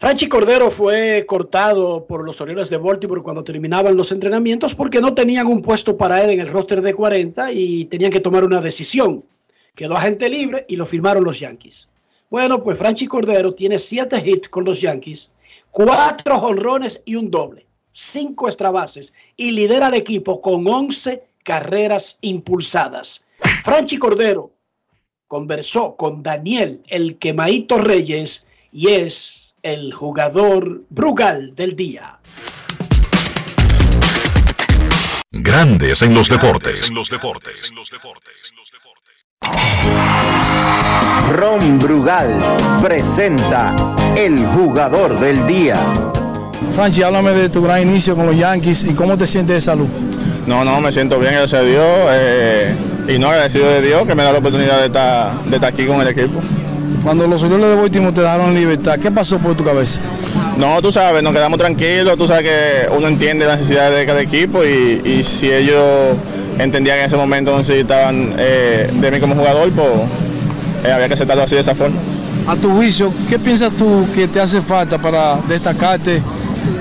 S4: Franchi Cordero fue cortado por los Orioles de Baltimore cuando terminaban los entrenamientos porque no tenían un puesto para él en el roster de 40 y tenían que tomar una decisión. Quedó agente libre y lo firmaron los Yankees. Bueno, pues Franchi Cordero tiene siete hits con los Yankees, cuatro jonrones y un doble, cinco extrabases y lidera al equipo con 11 carreras impulsadas. Franchi Cordero conversó con Daniel El Quemaito Reyes y es el jugador Brugal del día.
S12: Grandes en los deportes.
S1: Ron Brugal presenta el jugador del día.
S20: Franchi, háblame de tu gran inicio con los Yankees y cómo te sientes de salud.
S9: No, no, me siento bien, gracias a Dios. eh, y no agradecido de Dios que me da la oportunidad de estar, de estar aquí con el equipo.
S20: Cuando los Orioles de Baltimore te dejaron libertad, ¿qué pasó por tu cabeza?
S9: No, tú sabes, nos quedamos tranquilos, tú sabes que uno entiende las necesidades de cada equipo y, y si ellos entendían en ese momento necesitaban eh, de mí como jugador, pues eh, había que aceptarlo así de esa forma.
S20: a tu juicio, ¿qué piensas tú que te hace falta para destacarte,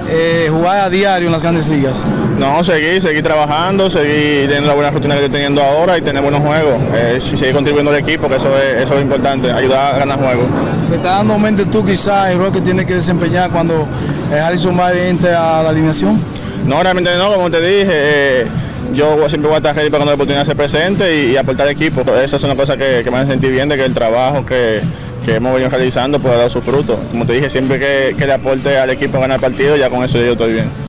S20: eh, jugar a diario en las grandes ligas?
S9: No, seguir, seguir trabajando, seguir teniendo la buena rutina que estoy teniendo ahora y tener buenos juegos. Eh, y seguir contribuyendo al equipo, que eso es, eso es importante, ayudar a ganar juegos.
S20: ¿Te está dando mente tú quizás el rol que tienes que desempeñar cuando eh, Harrison Barry entre a la alineación?
S9: No, realmente no, como te dije, eh, yo siempre voy a estar ready para cuando la oportunidad se presente y, y aportar al equipo. Esa es una cosa que, que me hace sentir bien de que el trabajo que, que hemos venido realizando pueda dar su fruto. Como te dije, siempre que, que le aporte al equipo a ganar partido, ya con eso yo estoy bien.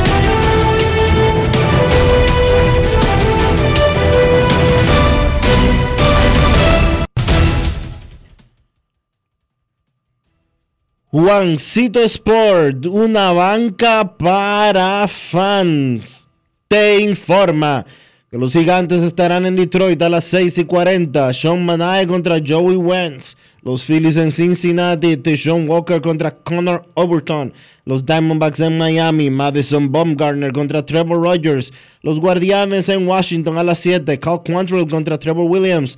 S1: Juancito Sport, una banca para fans. Te informa que los gigantes estarán en Detroit a las 6 y 40. Sean Manae contra Joey Wentz. Los Phillies en Cincinnati, Sean Walker contra Connor Overton. Los Diamondbacks en Miami, Madison Baumgartner contra Trevor Rogers. Los Guardianes en Washington a las 7, Cal Quantrill contra Trevor Williams.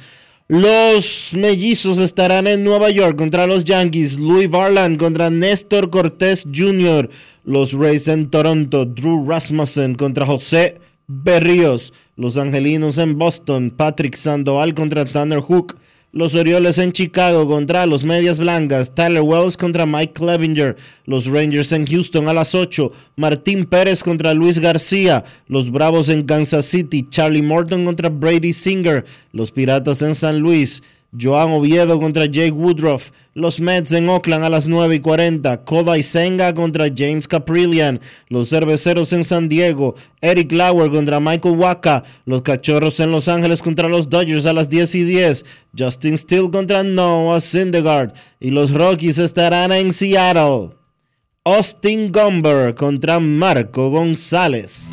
S1: Los mellizos estarán en Nueva York contra los Yankees. Louis Varland contra Néstor Cortés Jr. Los Rays en Toronto. Drew Rasmussen contra José Berríos. Los Angelinos en Boston. Patrick Sandoval contra Tanner Hook. Los Orioles en Chicago contra los Medias Blancas. Tyler Wells contra Mike Clevinger. Los Rangers en Houston a las 8. Martín Pérez contra Luis García. Los Bravos en Kansas City. Charlie Morton contra Brady Singer. Los Piratas en San Luis. Joan Oviedo contra Jake Woodruff. Los Mets en Oakland a las 9 y 40. Kodai Senga contra James Caprillian. Los Cerveceros en San Diego. Eric Lauer contra Michael Waka. Los Cachorros en Los Ángeles contra los Dodgers a las 10 y 10. Justin Steele contra Noah Syndergaard. Y los Rockies estarán en Seattle. Austin Gomber contra Marco González.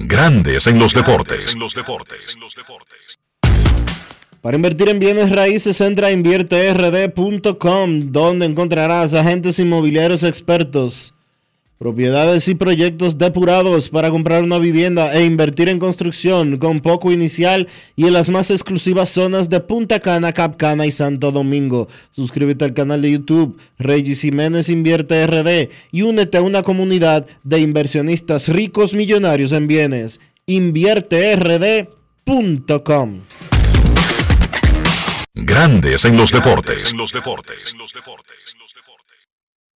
S3: Grandes en los deportes.
S1: Para invertir en bienes raíces, entra a invierterd.com, donde encontrarás agentes inmobiliarios expertos, propiedades y proyectos depurados para comprar una vivienda e invertir en construcción con poco inicial y en las más exclusivas zonas de Punta Cana, Capcana y Santo Domingo. Suscríbete al canal de YouTube Regis Jiménez Invierte RD y únete a una comunidad de inversionistas ricos millonarios en bienes. InvierteRD.com
S3: Grandes en los deportes.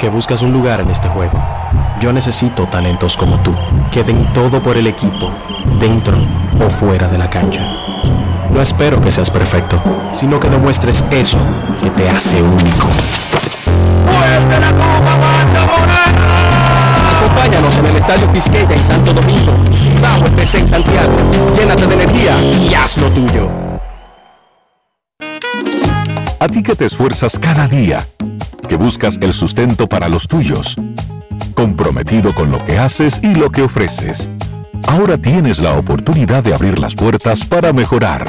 S14: que buscas un lugar en este juego. Yo necesito talentos como tú, que den todo por el equipo, dentro o fuera de la cancha. No espero que seas perfecto, sino que demuestres eso que te hace único. Acompáñanos en el Estadio Quisqueya en Santo Domingo y Cibao FC en Santiago. Llénate de energía y haz lo tuyo.
S3: A ti que te esfuerzas cada día, que buscas el sustento para los tuyos, comprometido con lo que haces y lo que ofreces. Ahora tienes la oportunidad de abrir las puertas para mejorar,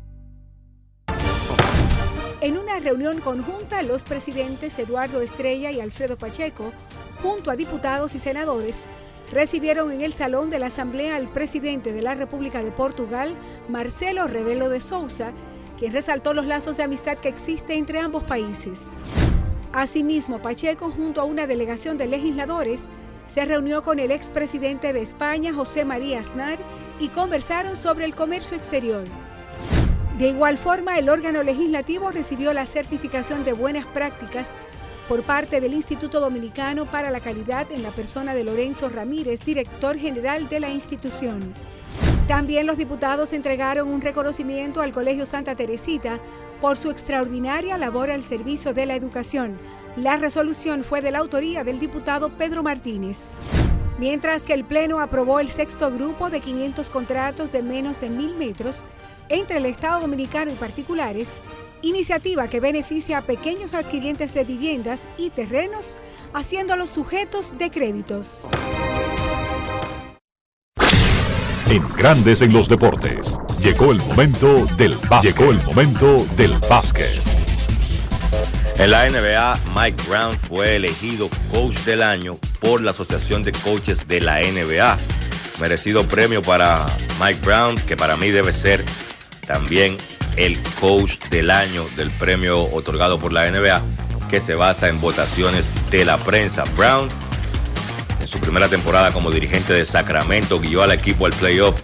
S21: Reunión conjunta, los presidentes Eduardo Estrella y Alfredo Pacheco, junto a diputados y senadores, recibieron en el Salón de la Asamblea al presidente de la República de Portugal, Marcelo Rebelo de Sousa, quien resaltó los lazos de amistad que existe entre ambos países. Asimismo, Pacheco, junto a una delegación de legisladores, se reunió con el expresidente de España, José María Aznar, y conversaron sobre el comercio exterior. De igual forma, el órgano legislativo recibió la certificación de buenas prácticas por parte del Instituto Dominicano para la Calidad en la persona de Lorenzo Ramírez, director general de la institución. También los diputados entregaron un reconocimiento al Colegio Santa Teresita por su extraordinaria labor al servicio de la educación. La resolución fue de la autoría del diputado Pedro Martínez. Mientras que el Pleno aprobó el sexto grupo de 500 contratos de menos de mil metros entre el Estado Dominicano y particulares, iniciativa que beneficia a pequeños adquirientes de viviendas y terrenos, haciéndolos sujetos de créditos.
S3: En Grandes en los Deportes, llegó el momento del básquet. Llegó el momento del básquet.
S22: En la NBA, Mike Brown fue elegido coach del año por la Asociación de Coaches de la NBA. Merecido premio para Mike Brown, que para mí debe ser también el coach del año del premio otorgado por la NBA, que se basa en votaciones de la prensa. Brown, en su primera temporada como dirigente de Sacramento, guió al equipo al playoff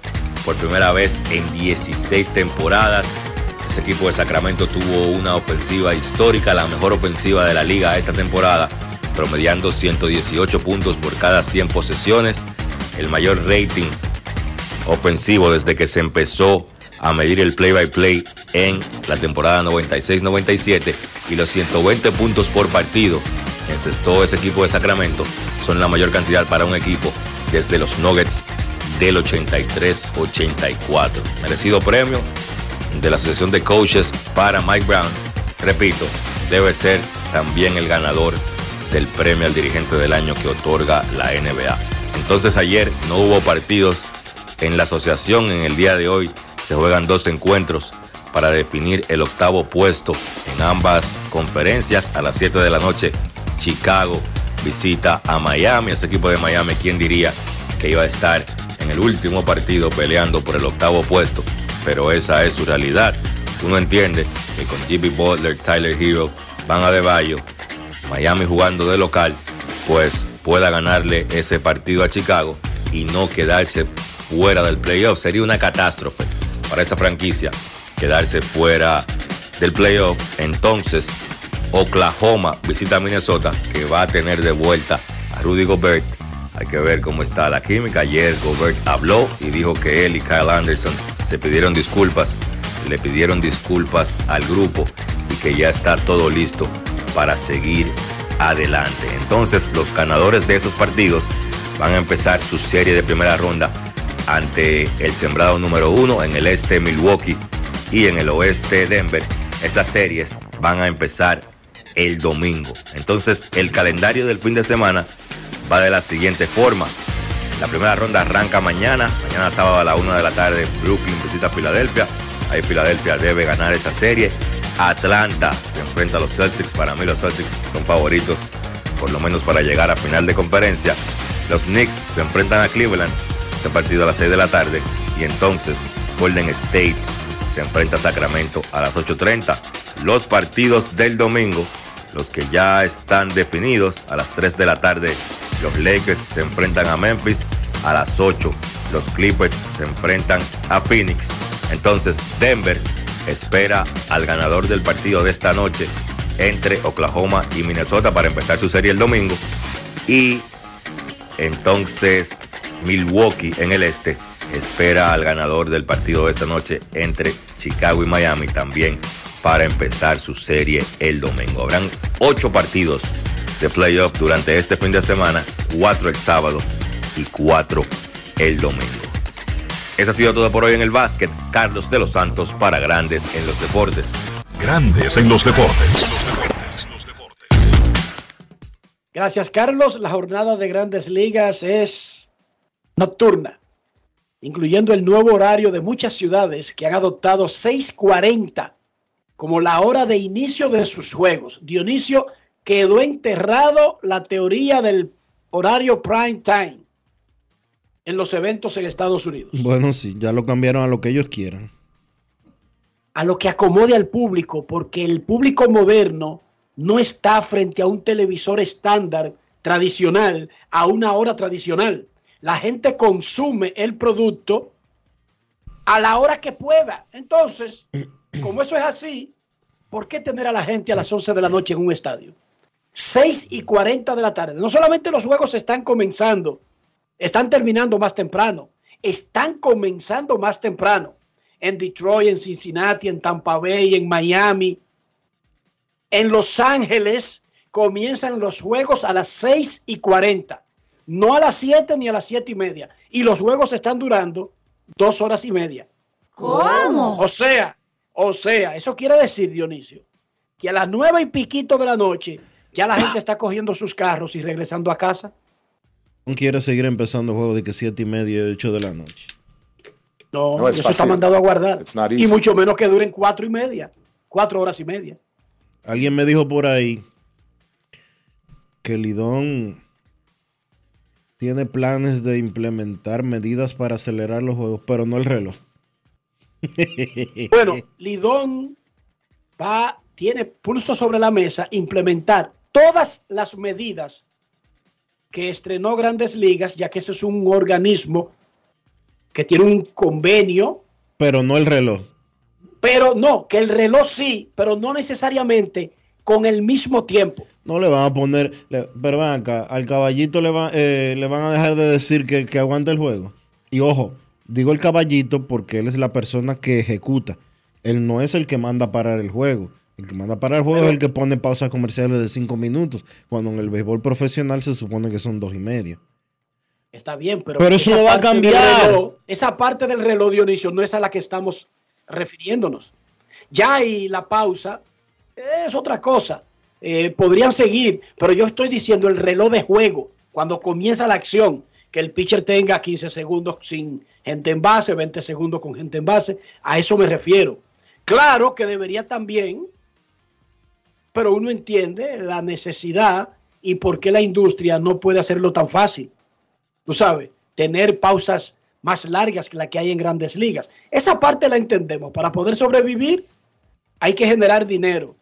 S22: por primera vez en 16 temporadas. Ese equipo de Sacramento tuvo una ofensiva histórica, la mejor ofensiva de la liga esta temporada, promediando 118 puntos por cada 100 posesiones, el mayor rating ofensivo desde que se empezó a medir el play-by-play en la temporada 96-97 y los 120 puntos por partido que encestó ese equipo de Sacramento son la mayor cantidad para un equipo desde los Nuggets del 83-84. Merecido premio de la Asociación de Coaches para Mike Brown. Repito, debe ser también el ganador del premio al dirigente del año que otorga la NBA. Entonces ayer no hubo partidos en la asociación. En el día de hoy se juegan dos encuentros para definir el octavo puesto en ambas conferencias. A las 7 de la noche, Chicago visita a Miami. Ese equipo de Miami, ¿quién diría que iba a estar en el último partido peleando por el octavo puesto? Pero esa es su realidad. Uno entiende que con Jimmy Butler, Tyler Hero, Van Adebayo, Miami jugando de local, pues pueda ganarle ese partido a Chicago y no quedarse fuera del playoff. Sería una catástrofe para esa franquicia quedarse fuera del playoff. Entonces, Oklahoma visita a Minnesota, que va a tener de vuelta a Rudy Gobert. Hay que ver cómo está la química. Ayer Gobert habló y dijo que él y Kyle Anderson se pidieron disculpas, le pidieron disculpas al grupo y que ya está todo listo para seguir adelante. Entonces, los ganadores de esos partidos van a empezar su serie de primera ronda ante el sembrado número uno en el este Milwaukee y en el oeste Denver. Esas series van a empezar el domingo. Entonces el calendario del fin de semana va de la siguiente forma. La primera ronda arranca mañana, mañana sábado a la una de la tarde Brooklyn visita Filadelfia. Ahí Filadelfia debe ganar esa serie. Atlanta se enfrenta a los Celtics. Para mí los Celtics son favoritos, por lo menos para llegar a final de conferencia. Los Knicks se enfrentan a Cleveland ese partido a las 6 de la tarde. Y entonces Golden State se enfrenta a Sacramento a las 8.30. Los partidos del domingo, los que ya están definidos, a las 3 de la tarde los Lakers se enfrentan a Memphis. A las 8 los Clippers se enfrentan a Phoenix. Entonces Denver espera al ganador del partido de esta noche entre Oklahoma y Minnesota para empezar su serie el domingo. Y entonces Milwaukee en el este espera al ganador del partido de esta noche entre Chicago y Miami también para empezar su serie el domingo. Habrán ocho partidos de playoff durante este fin de semana, cuatro el sábado y cuatro el domingo. Eso ha sido todo por hoy en el básquet. Carlos de los Santos para Grandes en los Deportes.
S3: Grandes en los Deportes.
S4: Gracias, Carlos. La jornada de grandes ligas es nocturna, incluyendo el nuevo horario de muchas ciudades que han adoptado 6:40 como la hora de inicio de sus juegos. Dionisio quedó enterrado la teoría del horario prime time en los eventos en Estados Unidos.
S1: Bueno, sí, ya lo cambiaron a lo que ellos quieran.
S4: A lo que acomode al público, porque el público moderno no está frente a un televisor estándar tradicional a una hora tradicional. La gente consume el producto a la hora que pueda. Entonces, <clears throat> como eso es así, ¿por qué tener a la gente a las 11 de la noche en un estadio? 6 y 40 de la tarde. No solamente los juegos están comenzando, están terminando más temprano, están comenzando más temprano. En Detroit, en Cincinnati, en Tampa Bay, en Miami, en Los Ángeles comienzan los juegos a las 6 y 40, no a las 7 ni a las 7 y media. Y los juegos están durando dos horas y media.
S23: ¿Cómo?
S4: O sea, o sea, eso quiere decir, Dionisio, que a las nueve y piquito de la noche ya la gente está cogiendo sus carros y regresando a casa.
S1: No quiere seguir empezando el juego de que 7 y media y 8 de la noche.
S4: No,
S7: No es
S4: eso está mandado a guardar. Y mucho menos que duren cuatro y media, cuatro horas y media.
S1: Alguien me dijo por ahí que Lidón tiene planes de implementar medidas para acelerar los juegos, pero no el reloj.
S4: Bueno, <laughs> Lidón va, tiene pulso sobre la mesa implementar todas las medidas que estrenó Grandes Ligas, ya que ese es un organismo que tiene un convenio,
S1: pero no el reloj.
S4: pero no, que el reloj sí, pero no necesariamente con el mismo tiempo.
S1: No le van a poner, le- pero van acá, al caballito le, va- eh, le van a dejar de decir que, que aguante el juego. Y ojo, digo el caballito porque él es la persona que ejecuta. Él no es el que manda a parar el juego. El que manda a parar el juego es el que pone pausas comerciales de cinco minutos, cuando en el béisbol profesional se supone que son dos y medio.
S4: Está bien, pero,
S1: Pero eso no va a cambiar.
S4: reloj- esa parte del reloj, Dionisio, no es a la que estamos refiriéndonos. Ya y la pausa es otra cosa. Eh, podrían seguir, pero yo estoy diciendo el reloj de juego, cuando comienza la acción, que el pitcher tenga 15 segundos sin gente en base, 20 segundos con gente en base, a eso me refiero. Claro que debería también, pero uno entiende la necesidad y por qué la industria no puede hacerlo tan fácil tú sabes, tener pausas más largas que la que hay en grandes ligas. Esa parte la entendemos. Para poder sobrevivir hay que generar dinero.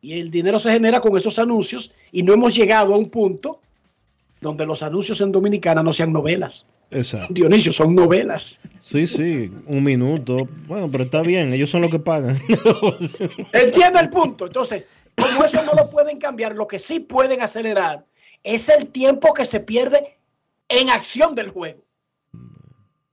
S4: Y el dinero se genera con esos anuncios y no hemos llegado a un punto donde los anuncios en Dominicana no sean novelas.
S1: Exacto. <laughs>
S4: Dionisio, son novelas.
S1: Sí, sí, un minuto. Bueno, pero está bien, ellos son los que pagan. <laughs>
S4: Entiende el punto. Entonces, como eso no lo pueden cambiar, lo que sí pueden acelerar es el tiempo que se pierde en acción del juego.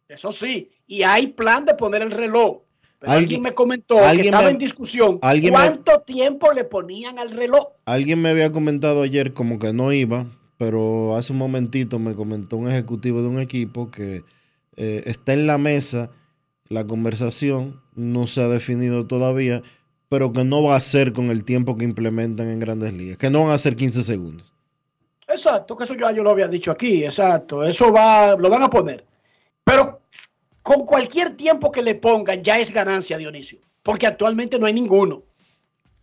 S4: Eso sí, y hay plan de poner el reloj. Pero alguien,
S1: Alguien-
S4: me comentó que estaba
S1: me-
S4: en discusión
S1: alguien me-
S4: cuánto tiempo le ponían al reloj.
S1: Alguien me había comentado ayer como que no iba, pero hace un momentito me comentó un ejecutivo de un equipo que eh, está en la mesa la conversación, no se ha definido todavía, pero que no va a ser con el tiempo que implementan en grandes ligas, que no van a ser 15 segundos.
S4: Exacto, que eso ya yo lo había dicho aquí, exacto. Eso va, lo van a poner. Pero con cualquier tiempo que le pongan ya es ganancia, Dionisio, porque actualmente no hay ninguno.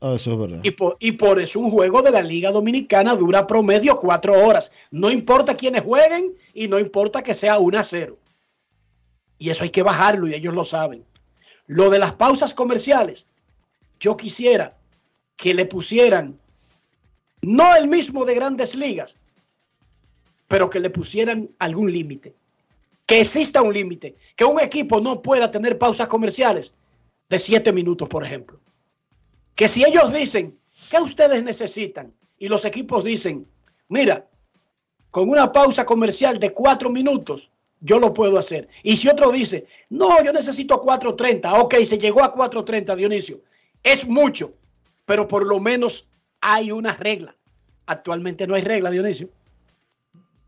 S1: Ah, eso es verdad.
S4: Y por, y por eso un juego de la Liga Dominicana dura promedio cuatro horas. No importa quiénes jueguen y no importa que sea 1 a 0. Y eso hay que bajarlo y ellos lo saben. Lo de las pausas comerciales, yo quisiera que le pusieran, no el mismo de grandes ligas, pero que le pusieran algún límite. Que exista un límite. Que un equipo no pueda tener pausas comerciales de siete minutos, por ejemplo que si ellos dicen, ¿qué ustedes necesitan? Y los equipos dicen, mira, con una pausa comercial de cuatro minutos, yo lo puedo hacer. Y si otro dice, no, yo necesito 430, ok, se llegó a 430, Dionisio, es mucho, pero por lo menos hay una regla. Actualmente no hay regla, Dionisio.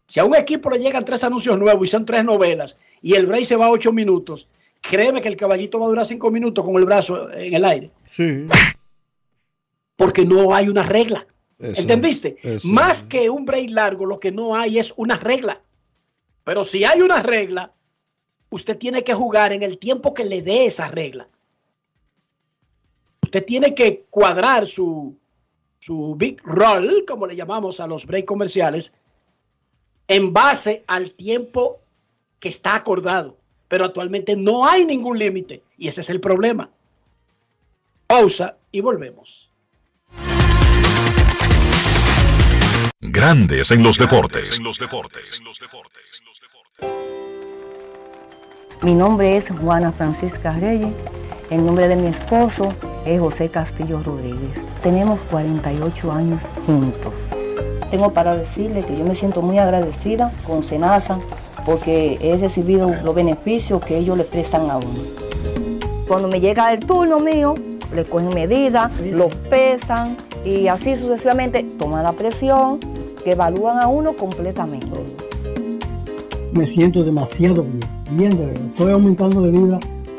S4: Si a un equipo le llegan tres anuncios nuevos y son tres novelas y el break se va a ocho minutos, créeme que el caballito va a durar cinco minutos con el brazo en el aire.
S1: Sí.
S4: Porque no hay una regla.
S1: Eso,
S4: ¿Entendiste?
S1: eso.
S4: Más que un break largo, lo que no hay es una regla. Pero si hay una regla, usted tiene que jugar en el tiempo que le dé esa regla. Usted tiene que cuadrar su, su big roll, como le llamamos a los break comerciales, en base al tiempo que está acordado. Pero actualmente no hay ningún límite y ese es el problema. Pausa y volvemos.
S3: Grandes en los deportes.
S15: Mi nombre es Juana Francisca Reyes. El nombre de mi esposo es José Castillo Rodríguez. Tenemos 48 años juntos. Tengo para decirle que yo me siento muy agradecida con Senasa porque he recibido los beneficios que ellos le prestan a uno. Cuando me llega el turno mío, le cogen medidas, lo pesan y así sucesivamente toman la presión, que evalúan a uno completamente.
S24: Me siento demasiado bien, bien de verdad. Estoy aumentando de vida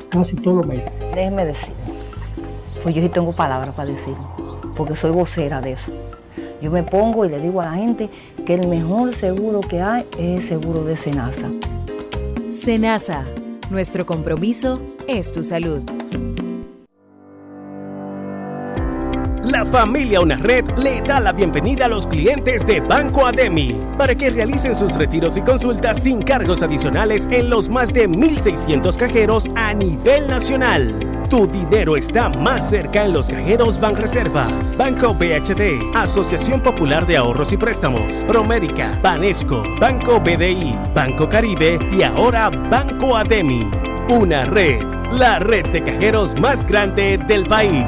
S24: casi todos los meses.
S15: Déjeme decir, pues yo sí tengo palabras para decir, porque soy vocera de eso. Yo me pongo y le digo a la gente que el mejor seguro que hay es el seguro de Senasa.
S17: Senasa, nuestro compromiso es tu salud.
S13: La familia Una Red le da la bienvenida a los clientes de Banco Ademi para que realicen sus retiros y consultas sin cargos adicionales en los más de 1.600 cajeros a nivel nacional. Tu dinero está más cerca en los cajeros Banreservas, Banco BHD, Asociación Popular de Ahorros y Préstamos, Promérica, Banesco, Banco BDI, Banco Caribe y ahora Banco Ademi. Una red, la red de cajeros más grande del país.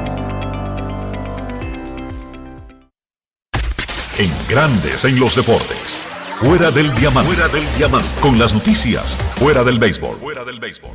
S3: En Grandes en los deportes. Fuera del diamante. Fuera del diamante. Con las noticias. Fuera del béisbol.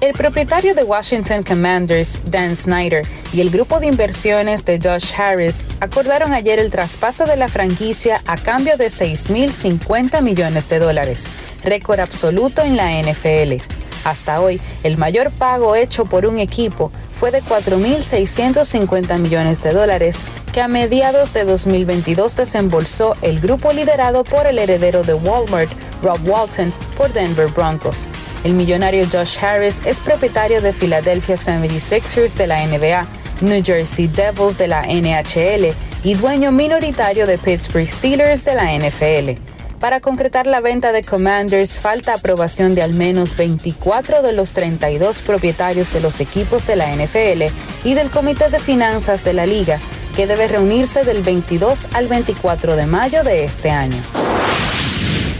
S25: El propietario de Washington Commanders, Dan Snyder, y el grupo de inversiones de Josh Harris acordaron ayer el traspaso de la franquicia a cambio de 6.050 millones de dólares, récord absoluto en la NFL. Hasta hoy, el mayor pago hecho por un equipo fue de 4.650 millones de dólares que a mediados de 2022 desembolsó el grupo liderado por el heredero de Walmart, Rob Walton, por Denver Broncos. El millonario Josh Harris es propietario de Philadelphia 76ers de la NBA, New Jersey Devils de la NHL y dueño minoritario de Pittsburgh Steelers de la NFL. Para concretar la venta de Commanders falta aprobación de al menos 24 de los 32 propietarios de los equipos de la NFL y del Comité de Finanzas de la Liga, que debe reunirse del 22 al 24 de mayo de este año.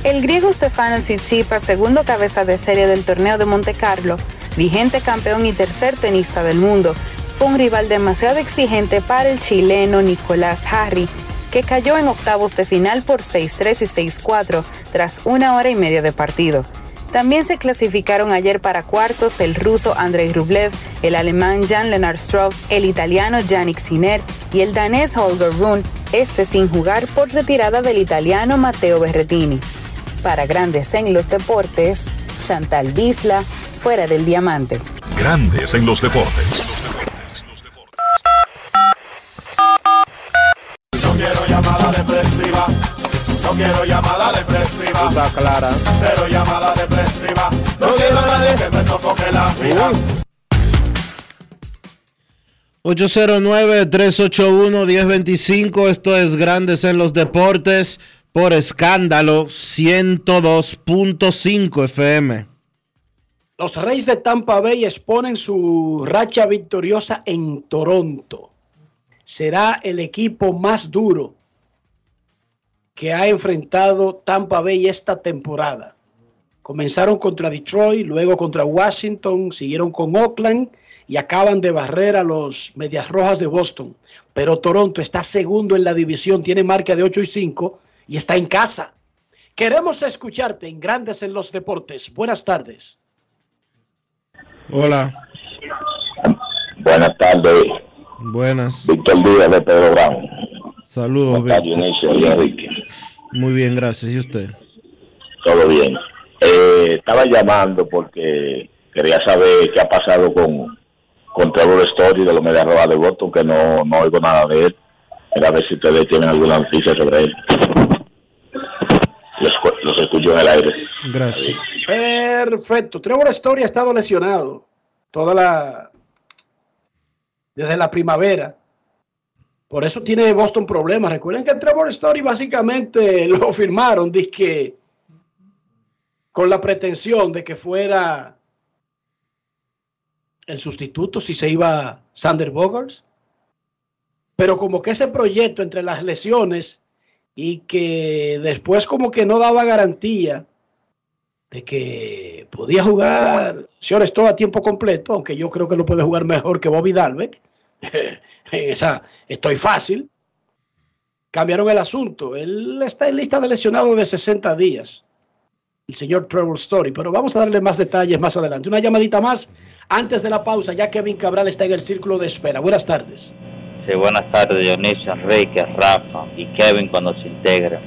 S25: El griego Stefano Tsitsipas, segundo cabeza de serie del torneo de Monte Carlo, vigente campeón y tercer tenista del mundo, fue un rival demasiado exigente para el chileno Nicolás Harry, que cayó en octavos de final por 6-3 y 6-4 tras una hora y media de partido. También se clasificaron ayer para cuartos el ruso Andrei Rublev, el alemán Jan-Lennart Struff, el italiano Yannick Sinner y el danés Holger Rune, este sin jugar por retirada del italiano Matteo Berretini. Para Grandes en los Deportes, Chantal Bisla, fuera del diamante.
S3: Grandes en los deportes.
S26: Quiero llamada depresiva.
S1: Está clara.
S26: Cero llamada depresiva. No quiero a nadie que me sofoque la vida.
S1: 809-381-1025, esto es Grandes en los Deportes por escándalo 102.5 FM.
S4: Los Reyes de Tampa Bay exponen su racha victoriosa en Toronto. Será el equipo más duro que ha enfrentado Tampa Bay esta temporada. Comenzaron contra Detroit, luego contra Washington, siguieron con Oakland y acaban de barrer a los Medias Rojas de Boston. Pero Toronto está segundo en la división, tiene marca de 8 y 5 y está en casa. Queremos escucharte en Grandes en los Deportes. Buenas tardes.
S1: Hola.
S27: Buenas tardes.
S1: Buenas.
S27: Víctor Díaz de Pedro Brown.
S1: Saludos,
S27: ¿Cómo está, Dionisio y Enrique?
S1: Muy bien, gracias. ¿Y usted?
S27: Todo bien. Eh, estaba llamando porque quería saber qué ha pasado con, con Trevor Story de los Medias Rojas de Boston, que no, no oigo nada de él. Era a ver si ustedes tienen alguna noticia sobre él. Los, los escucho en el aire.
S1: Gracias.
S4: Perfecto. Trevor Story ha estado lesionado toda la desde la primavera. Por eso tiene Boston problemas. Recuerden que Trevor Story básicamente <laughs> lo firmaron, que con la pretensión de que fuera el sustituto si se iba Sander Bogarts. Pero como que ese proyecto entre las lesiones y que después como que no daba garantía de que podía jugar todo a tiempo completo, aunque yo creo que lo puede jugar mejor que Bobby Dalbeck. <laughs> Estoy fácil. Cambiaron el asunto. Él está en lista de lesionados de 60 días. El señor Trevor Story. Pero vamos a darle más detalles más adelante. Una llamadita más antes de la pausa, ya Kevin Cabral está en el círculo de espera. Buenas tardes.
S28: Sí, buenas tardes, Dionisio, Enrique, Rafa y Kevin cuando se integre.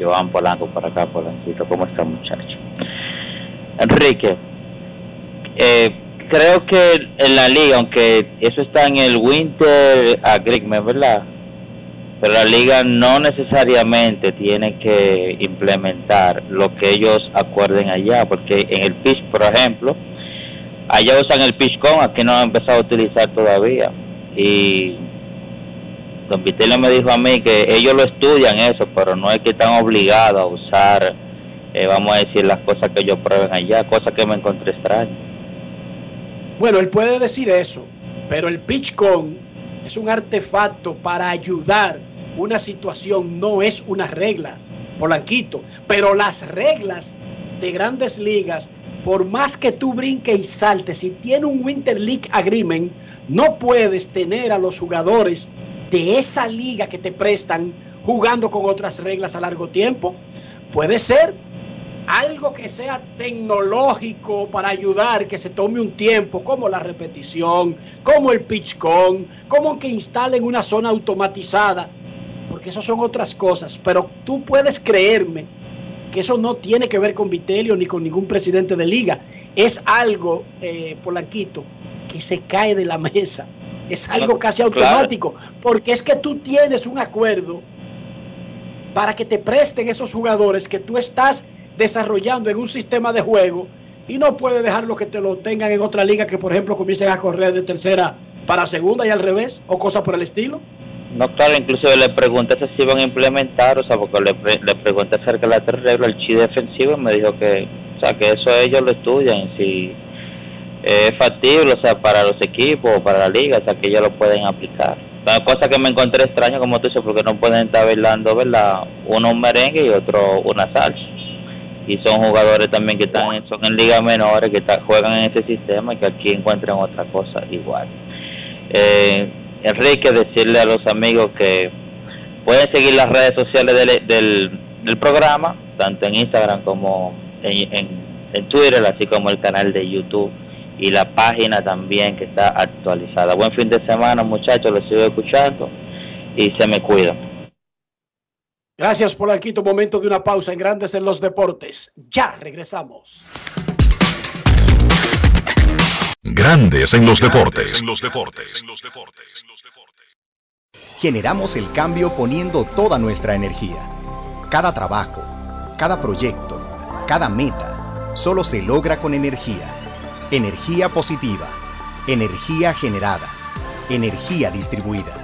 S28: Joan Polanco por acá, Polancito. ¿Cómo está, muchacho? Enrique, eh, creo que en la liga, aunque eso está en el Winter Agreement, ¿verdad? Pero la liga no necesariamente tiene que implementar lo que ellos acuerden allá, porque en el pitch, por ejemplo, allá usan el pitch con, aquí no han empezado a utilizar todavía. Y Don Vitelio me dijo a mí que ellos lo estudian eso, pero no es que están obligados a usar, eh, vamos a decir, las cosas que ellos prueben allá, cosas que me encontré extrañas.
S4: Bueno, él puede decir eso, pero el pitch con es un artefacto para ayudar una situación, no es una regla, Polanquito. Pero las reglas de grandes ligas, por más que tú brinques y saltes, si tiene un Winter League Agreement, no puedes tener a los jugadores de esa liga que te prestan jugando con otras reglas a largo tiempo. Puede ser algo que sea tecnológico para ayudar, que se tome un tiempo, como la repetición, como el pitch con, como que instalen una zona automatizada, porque eso son otras cosas. Pero tú puedes creerme que eso no tiene que ver con Vitelio ni con ningún presidente de liga. Es algo, eh, Polanquito, que se cae de la mesa. Es algo casi automático, porque es que tú tienes un acuerdo para que te presten esos jugadores que tú estás desarrollando en un sistema de juego y no puedes dejarlo que te lo tengan en otra liga que, por ejemplo, comiencen a correr de tercera para segunda y al revés, o cosas por el estilo.
S28: No, claro, incluso le pregunté si iban a implementar, o sea, porque le, pregunté acerca de la regla el chi defensivo y me dijo que, o sea, que eso ellos lo estudian, si es factible, o sea, para los equipos o para la liga, o sea, que ellos lo pueden aplicar. Una cosa que me encontré extraño, como tú dices, porque no pueden estar bailando, ¿verdad? Uno un merengue y otro una salsa. Y son jugadores también que están son en ligas menores, que juegan en ese sistema y que aquí encuentran otra cosa igual. Eh, Enrique, decirle a los amigos que pueden seguir las redes sociales del, del, programa, tanto en Instagram como en, en, en Twitter, así como el canal de YouTube y la página también que está actualizada. Buen fin de semana, muchachos, los sigo escuchando y se me cuidan.
S4: Gracias por el quito momento de una pausa en Grandes en los Deportes. Ya regresamos.
S3: Grandes en los deportes. En los deportes.
S18: Generamos el cambio poniendo toda nuestra energía. Cada trabajo, cada proyecto, cada meta, solo se logra con energía. Energía positiva, energía generada, energía distribuida.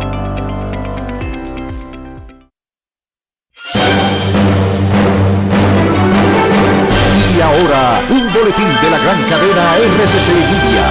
S29: Un boletín de la gran cadena RCC Libia.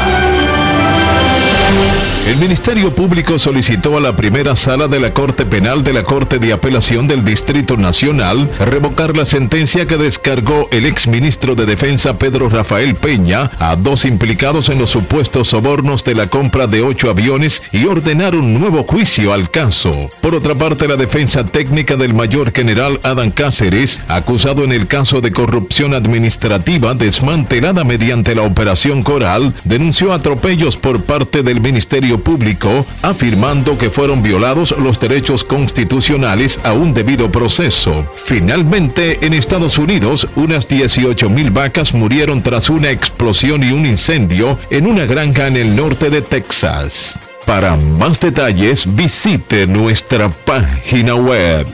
S30: El Ministerio Público solicitó a la primera sala de la Corte Penal de la Corte de Apelación del Distrito Nacional revocar la sentencia que descargó el exministro de Defensa Pedro Rafael Peña a dos implicados en los supuestos sobornos de la compra de ocho aviones y ordenar un nuevo juicio al caso. Por otra parte, la defensa técnica del mayor general Adán Cáceres, acusado en el caso de corrupción administrativa desmantelada mediante la Operación Coral, denunció atropellos por parte del Ministerio Público, afirmando que fueron violados los derechos constitucionales a un debido proceso. Finalmente, en Estados Unidos, unas 18 mil vacas murieron tras una explosión y un incendio en una granja en el norte de Texas. Para más detalles, visite nuestra página web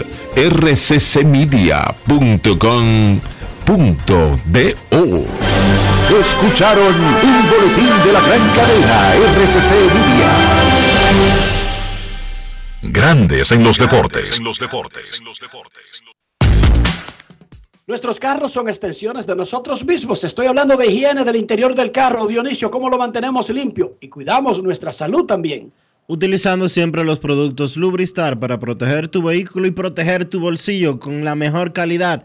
S30: rccmedia.com.do.
S29: Escucharon un boletín de la gran cadena RCC Libia.
S3: Grandes en los deportes.
S4: Nuestros carros son extensiones de nosotros mismos. Estoy hablando de higiene del interior del carro, Dionisio, cómo lo mantenemos limpio y cuidamos nuestra salud también.
S1: Utilizando siempre los productos Lubristar para proteger tu vehículo y proteger tu bolsillo con la mejor calidad,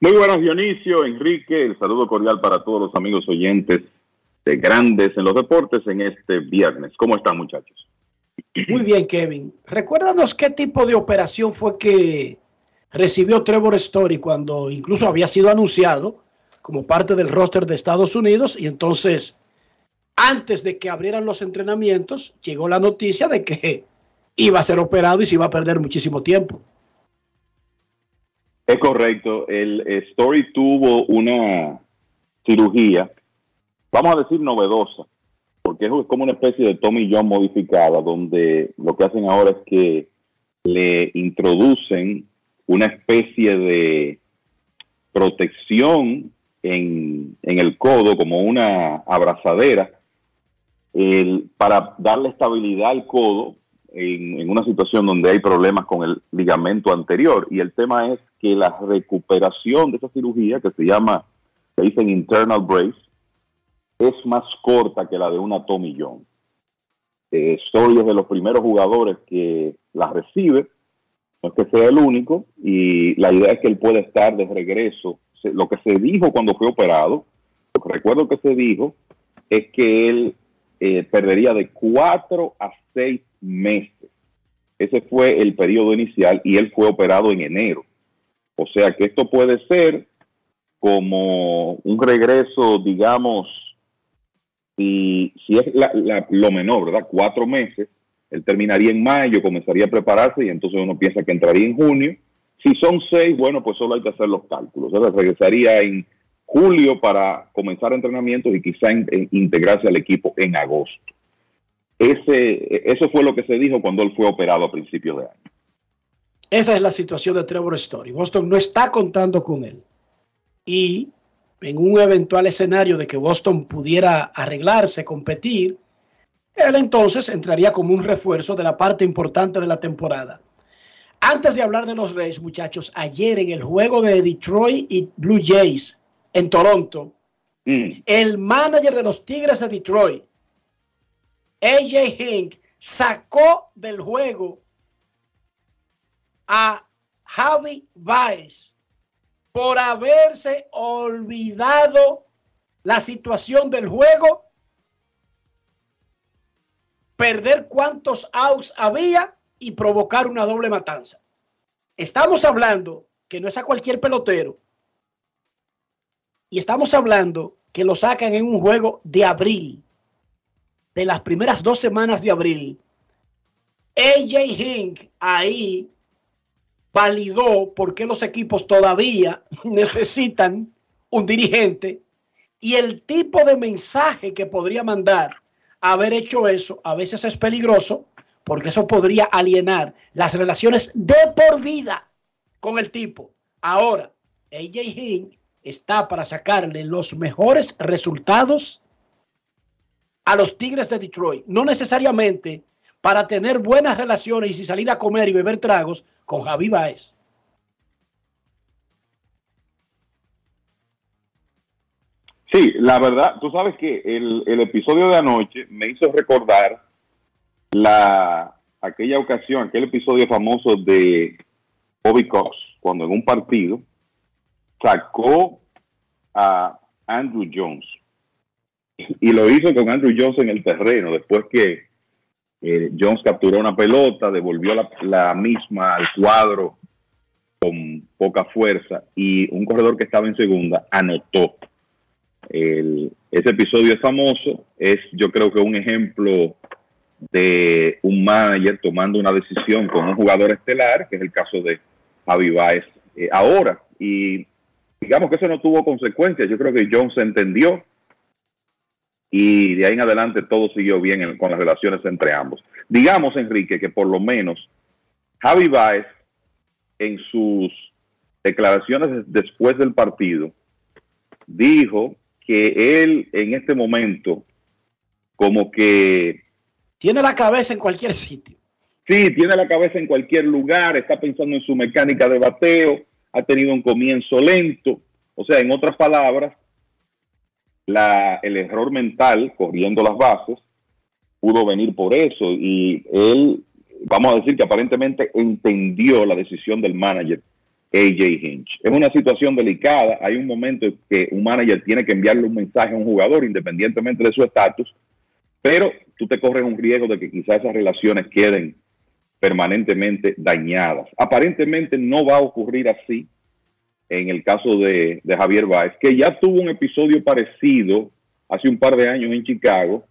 S31: Muy buenos Dionisio, Enrique, el saludo cordial para todos los amigos oyentes de Grandes en los Deportes en este viernes. ¿Cómo están muchachos?
S4: Muy bien, Kevin. Recuérdanos qué tipo de operación fue que recibió Trevor Story cuando incluso había sido anunciado como parte del roster de Estados Unidos y entonces antes de que abrieran los entrenamientos llegó la noticia de que iba a ser operado y se iba a perder muchísimo tiempo.
S31: Es correcto. El Story tuvo una cirugía, vamos a decir novedosa, porque es como una especie de Tommy John modificada, donde lo que hacen ahora es que le introducen una especie de protección en, el codo, como una abrazadera, para darle estabilidad al codo en, en, una situación donde hay problemas con el ligamento anterior. Y el tema es que la recuperación de esa cirugía, que se llama, se dicen internal brace, es más corta que la de una Tommy John. Eh, es de los primeros jugadores que la recibe, no es que sea el único, y la idea es que él pueda estar de regreso. Lo que se dijo cuando fue operado, lo que recuerdo que se dijo, es que él eh, perdería de cuatro a seis meses. Ese fue el periodo inicial y él fue operado en enero. O sea que esto puede ser como un regreso, digamos, si, si es la, lo menor, ¿verdad? Cuatro meses, él terminaría en mayo, comenzaría a prepararse y entonces uno piensa que entraría en junio. Si son seis, bueno, pues solo hay que hacer los cálculos. O sea, regresaría en julio para comenzar entrenamientos y quizá in, integrarse al equipo en agosto. Ese, eso fue lo que se dijo cuando él fue operado a principios de año.
S4: Esa es la situación de Trevor Story. Boston no está contando con él. Y en un eventual escenario de que Boston pudiera arreglarse, competir, él entonces entraría como un refuerzo de la parte importante de la temporada. Antes de hablar de los Reyes, muchachos, ayer en el juego de Detroit y Blue Jays en Toronto, mm. el manager de los Tigres de Detroit, AJ Hink, sacó del juego a Javi Baez por haberse olvidado la situación del juego, perder cuántos outs había y provocar una doble matanza. Estamos hablando que no es a cualquier pelotero. Y estamos hablando que lo sacan en un juego de abril, de las primeras dos semanas de abril. AJ Hink ahí validó por qué los equipos todavía <laughs> necesitan un dirigente y el tipo de mensaje que podría mandar haber hecho eso a veces es peligroso porque eso podría alienar las relaciones de por vida con el tipo. Ahora, AJ Hink está para sacarle los mejores resultados a los Tigres de Detroit. No necesariamente para tener buenas relaciones y salir a comer y beber tragos con Javi Baez.
S31: Sí, la verdad, tú sabes que el, el episodio de anoche me hizo recordar la aquella ocasión, aquel episodio famoso de Bobby Cox, cuando en un partido sacó a Andrew Jones y lo hizo con Andrew Jones en el terreno después que eh, Jones capturó una pelota, devolvió la, misma al cuadro con poca fuerza y un corredor que estaba en segunda anotó. El, ese episodio es famoso, es yo creo que un ejemplo de un manager tomando una decisión con un jugador estelar, que es el caso de Javi Baez eh, ahora. Y digamos que eso no tuvo consecuencias. Yo creo que Jones entendió y de ahí en adelante todo siguió bien en, con las relaciones entre ambos. Digamos, Enrique, que por lo menos Javi Baez en sus declaraciones después del partido dijo que él en este momento como que...
S4: Tiene la cabeza en cualquier sitio.
S31: Sí, tiene la cabeza en cualquier lugar, está pensando en su mecánica de bateo, ha tenido un comienzo lento. O sea, en otras palabras, la, el error mental corriendo las bases pudo venir por eso y él, vamos a decir que aparentemente entendió la decisión del manager AJ Hinch. Es una situación delicada, hay un momento que un manager tiene que enviarle un mensaje a un jugador independientemente de su estatus, pero tú te corres un riesgo de que quizás esas relaciones queden permanentemente dañadas. Aparentemente no va a ocurrir así en el caso de, Javier Báez, que ya tuvo un episodio parecido hace un par de años en Chicago,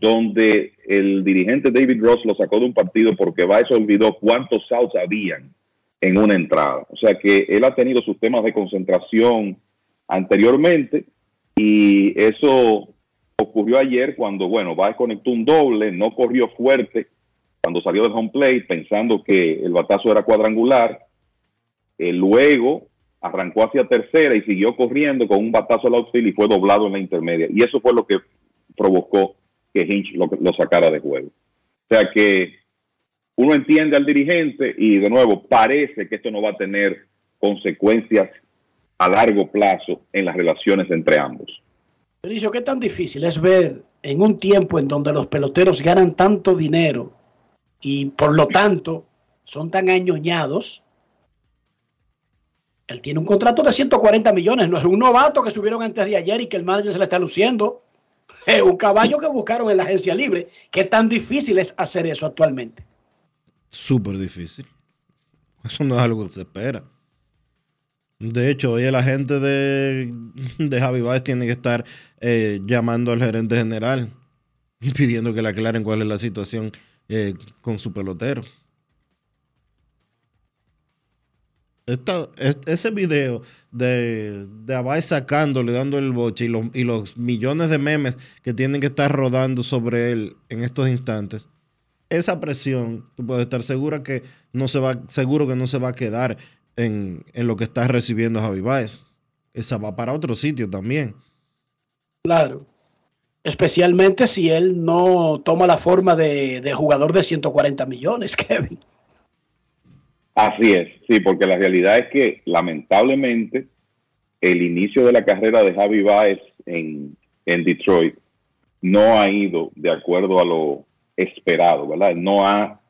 S31: donde el dirigente David Ross lo sacó de un partido porque Báez olvidó cuántos outs habían en una entrada. O sea que él ha tenido sus temas de concentración anteriormente y eso ocurrió ayer cuando, bueno, Báez conectó un doble, no corrió fuerte cuando salió del home plate pensando que el batazo era cuadrangular. Eh, luego arrancó hacia tercera y siguió corriendo con un batazo al outfield y fue doblado en la intermedia. Y eso fue lo que provocó que Hinch lo, sacara de juego. O sea que uno entiende al dirigente y de nuevo parece que esto no va a tener consecuencias a largo plazo en las relaciones entre ambos.
S4: ¿qué tan difícil es ver en un tiempo en donde los peloteros ganan tanto dinero y por lo tanto son tan añoñados? Él tiene un contrato de 140 millones, no es un novato que subieron antes de ayer y que el manager se le está luciendo. <laughs> Es un caballo que buscaron en la agencia libre. ¿Qué tan difícil es hacer eso actualmente?
S1: Súper difícil. Eso no es algo que se espera. De hecho, hoy la gente de, de Javi Baez tiene que estar eh, llamando al gerente general y <laughs> pidiendo que le aclaren cuál es la situación eh, con su pelotero. Ese video de, de sacándole, dando el boche y los, y los millones de memes que tienen que estar rodando sobre él en estos instantes, esa presión, tú puedes estar segura que no se va, seguro que no se va a quedar en, lo que está recibiendo Javi Baez. Esa va para otro sitio también.
S4: Claro. Especialmente si él no toma la forma de, de jugador de 140 millones, <laughs> Kevin.
S31: Así es, sí, porque la realidad es que lamentablemente el inicio de la carrera de Javi Baez en, en Detroit no ha ido de acuerdo a lo esperado, ¿verdad? No ha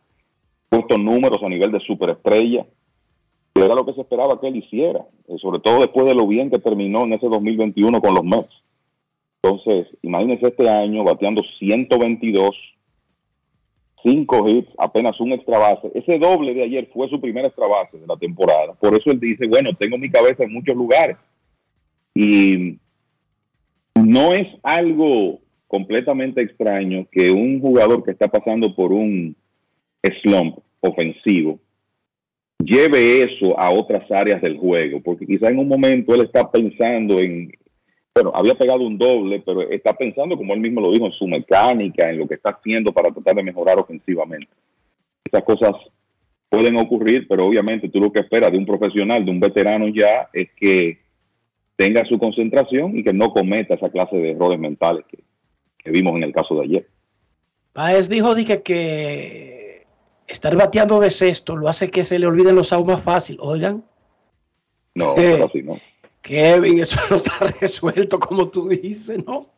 S31: puesto números a nivel de superestrella era lo que se esperaba que él hiciera, eh, sobre todo después de lo bien que terminó en ese 2021 con los Mets. Entonces, imagínense este año bateando 122, 5 hits, apenas un extra base. Ese doble de ayer fue su primer extra base de la temporada. Por eso él dice, bueno, tengo mi cabeza en muchos lugares. Y no es algo completamente extraño que un jugador que está pasando por un slump ofensivo lleve eso a otras áreas del juego, porque quizá en un momento él está pensando en, bueno, había pegado un doble, pero está pensando, como él mismo lo dijo, en su mecánica, en lo que está haciendo para tratar de mejorar ofensivamente. Esas cosas pueden ocurrir, pero obviamente tú lo que esperas de un profesional, de un veterano ya, es que tenga su concentración y que no cometa esa clase de errores mentales que, vimos en el caso de ayer.
S4: Páez dijo dije, que estar bateando de sexto lo hace que se le olviden los aún más fácil. Oigan.
S31: No, eh, así no.
S4: Kevin, eso no está <laughs> resuelto como tú dices, ¿no?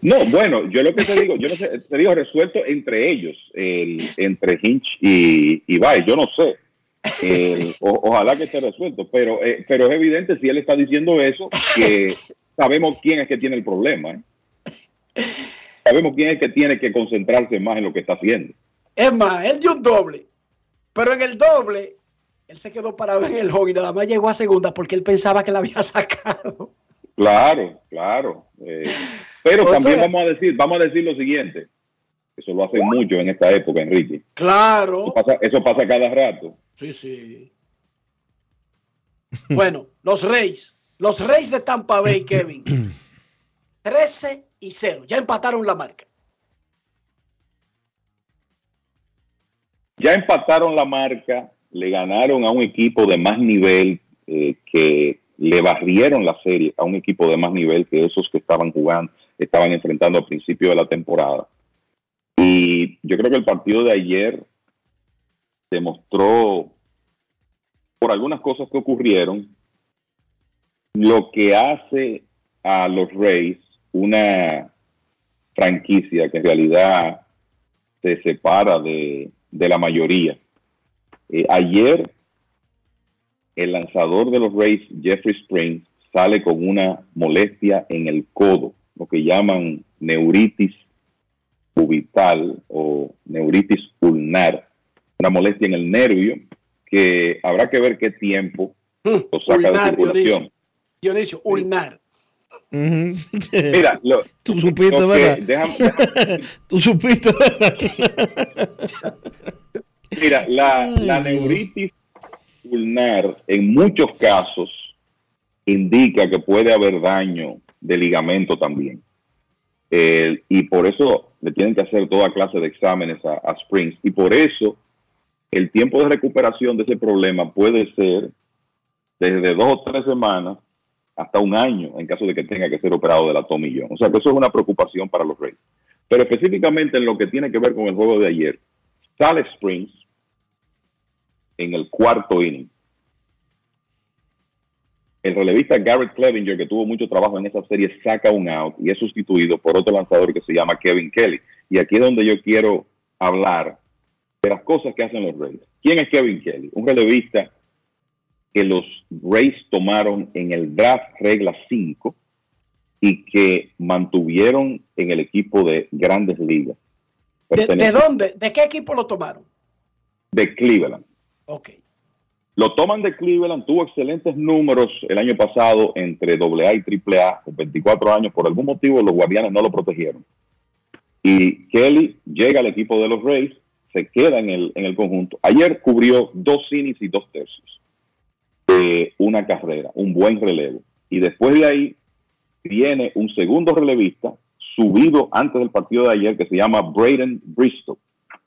S31: No, bueno, yo lo que te <laughs> digo, yo no sé, te digo resuelto entre ellos, entre Hinch y, y yo no sé. ojalá que esté resuelto, pero, eh, pero es evidente si él está diciendo eso, que <laughs> sabemos quién es que tiene el problema. ¿eh? Sabemos quién es que tiene que concentrarse más en lo que está haciendo.
S4: Es más, él dio un doble, pero en el doble, él se quedó parado en el home y nada más llegó a segunda porque él pensaba que la había <laughs> sacado.
S31: Claro, claro. Eh, pero también vamos a decir, vamos a decir lo siguiente. Eso lo hace mucho en esta época, Enrique.
S4: Claro.
S31: Eso pasa, eso pasa cada rato.
S4: Sí, sí. bueno, los Reyes. Los Reyes de Tampa Bay, <clears throat> Kevin. 13 y 0. Ya empataron la marca.
S31: Ya empataron la marca, le ganaron a un equipo de más nivel eh, que le barrieron la serie a un equipo de más nivel que esos que estaban jugando, estaban enfrentando al principio de la temporada. Y yo creo que el partido de ayer demostró, por algunas cosas que ocurrieron, lo que hace a los Rays una franquicia que en realidad se separa de, la mayoría. Eh, ayer, el lanzador de los Rays, Jeffrey Springs, sale con una molestia en el codo, lo que llaman neuritis cubital o neuritis ulnar, una molestia en el nervio que habrá que ver qué tiempo
S4: mm, lo saca de circulación. Dionisio, ulnar.
S31: Mira, lo, <laughs> <laughs>
S1: tú supiste, ¿verdad? tú <laughs> supiste,
S31: Mira, la, neuritis ulnar en muchos casos indica que puede haber daño de ligamento también. y por eso le tienen que hacer toda clase de exámenes a, a, Springs. Y por eso el tiempo de recuperación de ese problema puede ser desde dos o tres semanas hasta un año en caso de que tenga que ser operado de la tomillón. O sea que eso es una preocupación para los Reyes. Pero específicamente en lo que tiene que ver con el juego de ayer, sale Springs en el cuarto inning. El relevista Garrett Clevinger, que tuvo mucho trabajo en esa serie, saca un out y es sustituido por otro lanzador que se llama Kevin Kelly. Y aquí es donde yo quiero hablar de las cosas que hacen los Reyes. ¿Quién es Kevin Kelly? Un relevista que los Rays tomaron en el draft regla 5 y que mantuvieron en el equipo de grandes ligas.
S4: ¿De, dónde? ¿De qué equipo lo tomaron?
S31: De Cleveland.
S4: Ok.
S31: Lo toman de Cleveland, tuvo excelentes números el año pasado entre AA y AAA, con 24 años. Por algún motivo los guardianes no lo protegieron. Y Kelly llega al equipo de los Rays, se queda en el, en el conjunto. Ayer cubrió dos innings y dos tercios una carrera, un buen relevo. Y después de ahí viene un segundo relevista subido antes del partido de ayer que se llama Braden Bristol,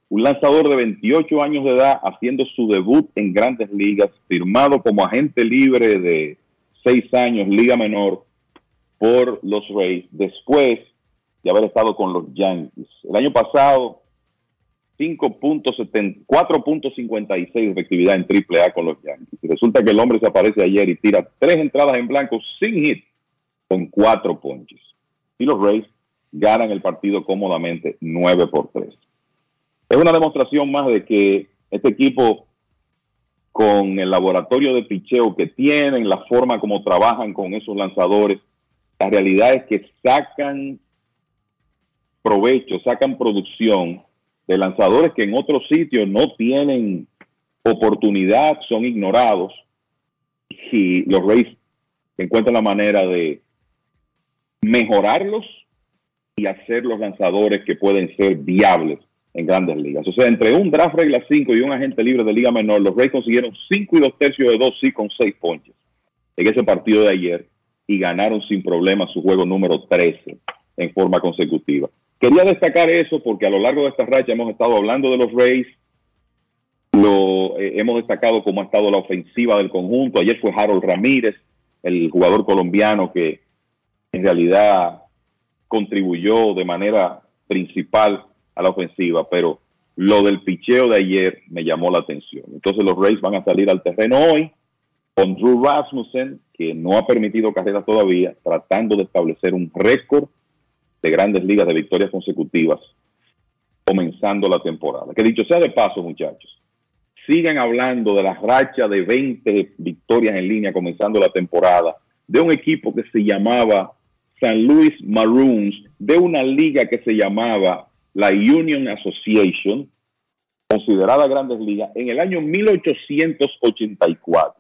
S31: un lanzador de 28 años de edad haciendo su debut en grandes ligas, firmado como agente libre de 6 años, liga menor, por los Rays, después de haber estado con los Yankees. El año pasado 4.56 de efectividad en triple A con los Yankees. Y resulta que el hombre se aparece ayer y tira tres entradas en blanco sin hit con cuatro ponches. Y los Rays ganan el partido cómodamente 9 por 3. Es una demostración más de que este equipo con el laboratorio de picheo que tienen, la forma como trabajan con esos lanzadores. La realidad es que sacan provecho, sacan producción de lanzadores que en otros sitios no tienen oportunidad, son ignorados y los Rays encuentran la manera de mejorarlos y hacer los lanzadores que pueden ser viables en grandes ligas. O sea, entre un draft regla 5 y un agente libre de liga menor, los Rays consiguieron 5 y 2 tercios de 2 sí con 6 ponches en ese partido de ayer y ganaron sin problema su juego número 13 en forma consecutiva. Quería destacar eso porque a lo largo de esta racha hemos estado hablando de los Rays, lo eh, hemos destacado cómo ha estado la ofensiva del conjunto. Ayer fue Harold Ramírez, el jugador colombiano que en realidad contribuyó de manera principal a la ofensiva, pero lo del picheo de ayer me llamó la atención. Entonces los Rays van a salir al terreno hoy con Drew Rasmussen, que no ha permitido carreras todavía, tratando de establecer un récord de grandes ligas de victorias consecutivas, comenzando la temporada. Que dicho sea de paso, muchachos, sigan hablando de la racha de 20 victorias en línea comenzando la temporada, de un equipo que se llamaba San Luis Maroons, de una liga que se llamaba la Union Association, considerada Grandes Ligas, en el año 1884.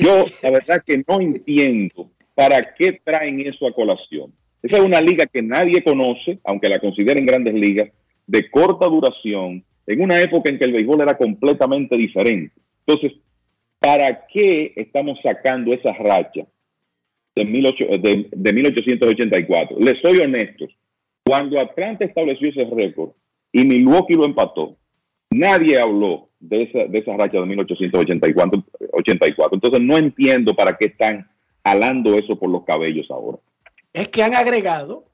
S31: Yo, la verdad que no entiendo para qué traen eso a colación. Esa es una liga que nadie conoce, aunque la consideren Grandes Ligas, de corta duración, en una época en que el béisbol era completamente diferente. Entonces, ¿para qué estamos sacando esa racha de, 1884? Les soy honesto, cuando Atlanta estableció ese récord y Milwaukee lo empató, nadie habló de esa, de esa racha de 1884. 84. Entonces no entiendo para qué están jalando eso por los cabellos ahora.
S4: Es que han agregado,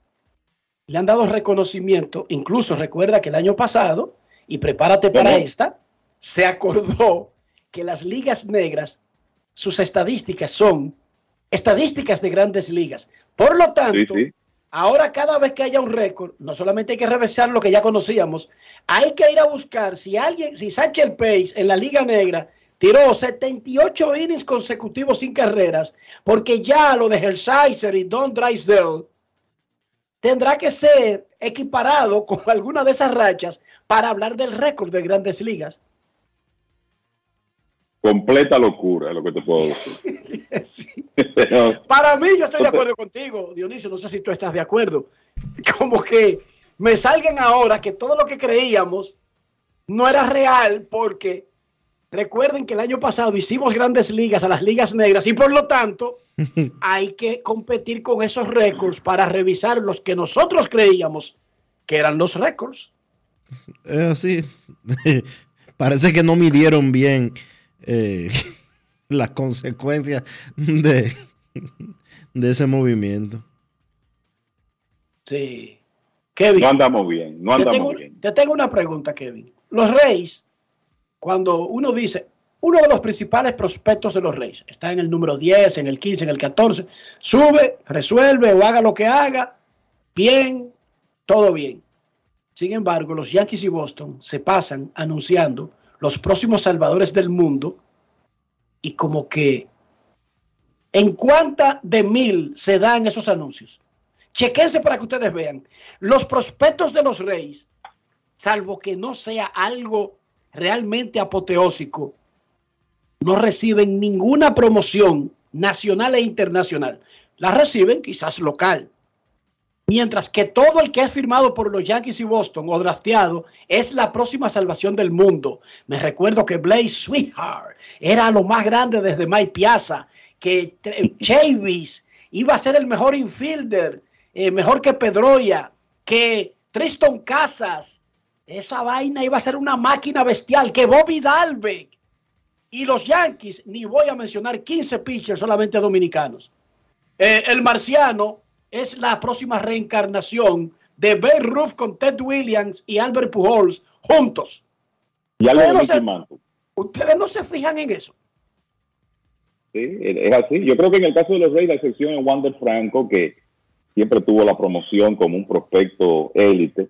S4: le han dado reconocimiento, incluso recuerda que el año pasado, y prepárate para esta, se acordó que las ligas negras, sus estadísticas son estadísticas de grandes ligas. Por lo tanto, Ahora cada vez que haya un récord, no solamente hay que reversar lo que ya conocíamos, hay que ir a buscar si alguien, si Sánchez Pace en la Liga Negra tiró 78 innings consecutivos sin carreras, porque ya lo de Hershiser y Don Drysdale tendrá que ser equiparado con alguna de esas rachas para hablar del récord de grandes ligas.
S31: Completa locura, es lo que te puedo decir. <laughs>
S4: Para mí, yo estoy de acuerdo contigo, Dionisio. No sé si tú estás de acuerdo. Como que me salgan ahora que todo lo que creíamos no era real, porque recuerden que el año pasado hicimos grandes ligas a las ligas negras y por lo tanto <laughs> hay que competir con esos récords para revisar los que nosotros creíamos que eran los récords.
S1: Es así. <laughs> Parece que no midieron bien eh, <laughs> las consecuencias de, de ese movimiento.
S4: Sí. Kevin.
S31: No andamos bien, no andamos
S4: te tengo,
S31: bien.
S4: Te tengo una pregunta, Kevin. Los Reyes, cuando uno dice, uno de los principales prospectos de los Reyes, está en el número 10, en el 15, en el 14, sube, resuelve o haga lo que haga, bien, todo bien. Sin embargo, los Yankees y Boston se pasan anunciando los próximos salvadores del mundo y como que en cuánta de mil se dan esos anuncios. Chequense para que ustedes vean. Los prospectos de los Reyes, salvo que no sea algo realmente apoteósico, no reciben ninguna promoción nacional e internacional. La reciben quizás local. Mientras que todo el que es firmado por los Yankees y Boston o drafteado es la próxima salvación del mundo. Me recuerdo que Blaze Sweetheart era lo más grande desde Mike Piazza, que Chavis iba a ser el mejor infielder, eh, mejor que Pedroya, que Tristan Casas. Esa vaina iba a ser una máquina bestial, que Bobby Dalbeck. Y los Yankees, ni voy a mencionar 15 pitchers solamente dominicanos. Eh, el marciano es la próxima reencarnación de Babe Ruth con Ted Williams y Albert Pujols juntos.
S31: Ya
S4: ustedes, no se, ustedes no se fijan en eso.
S31: Sí, es así. Yo creo que en el caso de los Reyes, la excepción es Wander Franco, que siempre tuvo la promoción como un prospecto élite.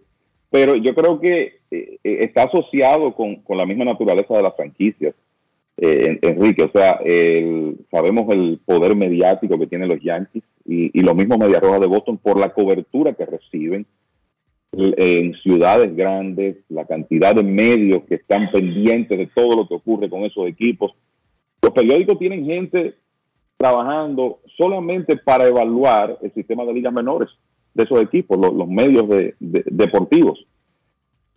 S31: Pero yo creo que eh, eh, está asociado con, con la misma naturaleza de las franquicias. Eh, Enrique. O sea, el- sabemos el poder mediático que tienen los Yankees y, los mismos Media Roja de Boston por la cobertura que reciben en ciudades grandes, la cantidad de medios que están pendientes de todo lo que ocurre con esos equipos. Los periódicos tienen gente trabajando solamente para evaluar el sistema de ligas menores de esos equipos, los, medios de- de- deportivos.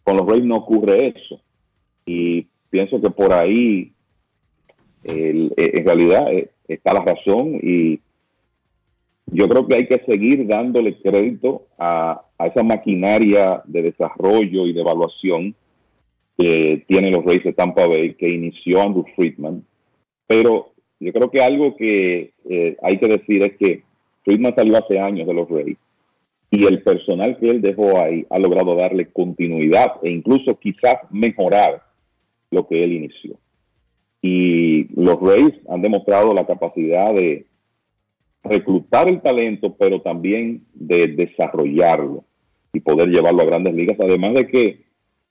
S31: Con los Rays no ocurre eso. Y pienso que por ahí, eh, en realidad, eh, está la razón y yo creo que hay que seguir dándole crédito a, a esa maquinaria de desarrollo y de evaluación que tienen los Rays de Tampa Bay, que inició Andrew Friedman. Pero yo creo que algo que eh, hay que decir es que Friedman salió hace años de los Rays y el personal que él dejó ahí ha logrado darle continuidad e incluso quizás mejorar lo que él inició. Y los Rays han demostrado la capacidad de reclutar el talento, pero también de desarrollarlo y poder llevarlo a grandes ligas, además de que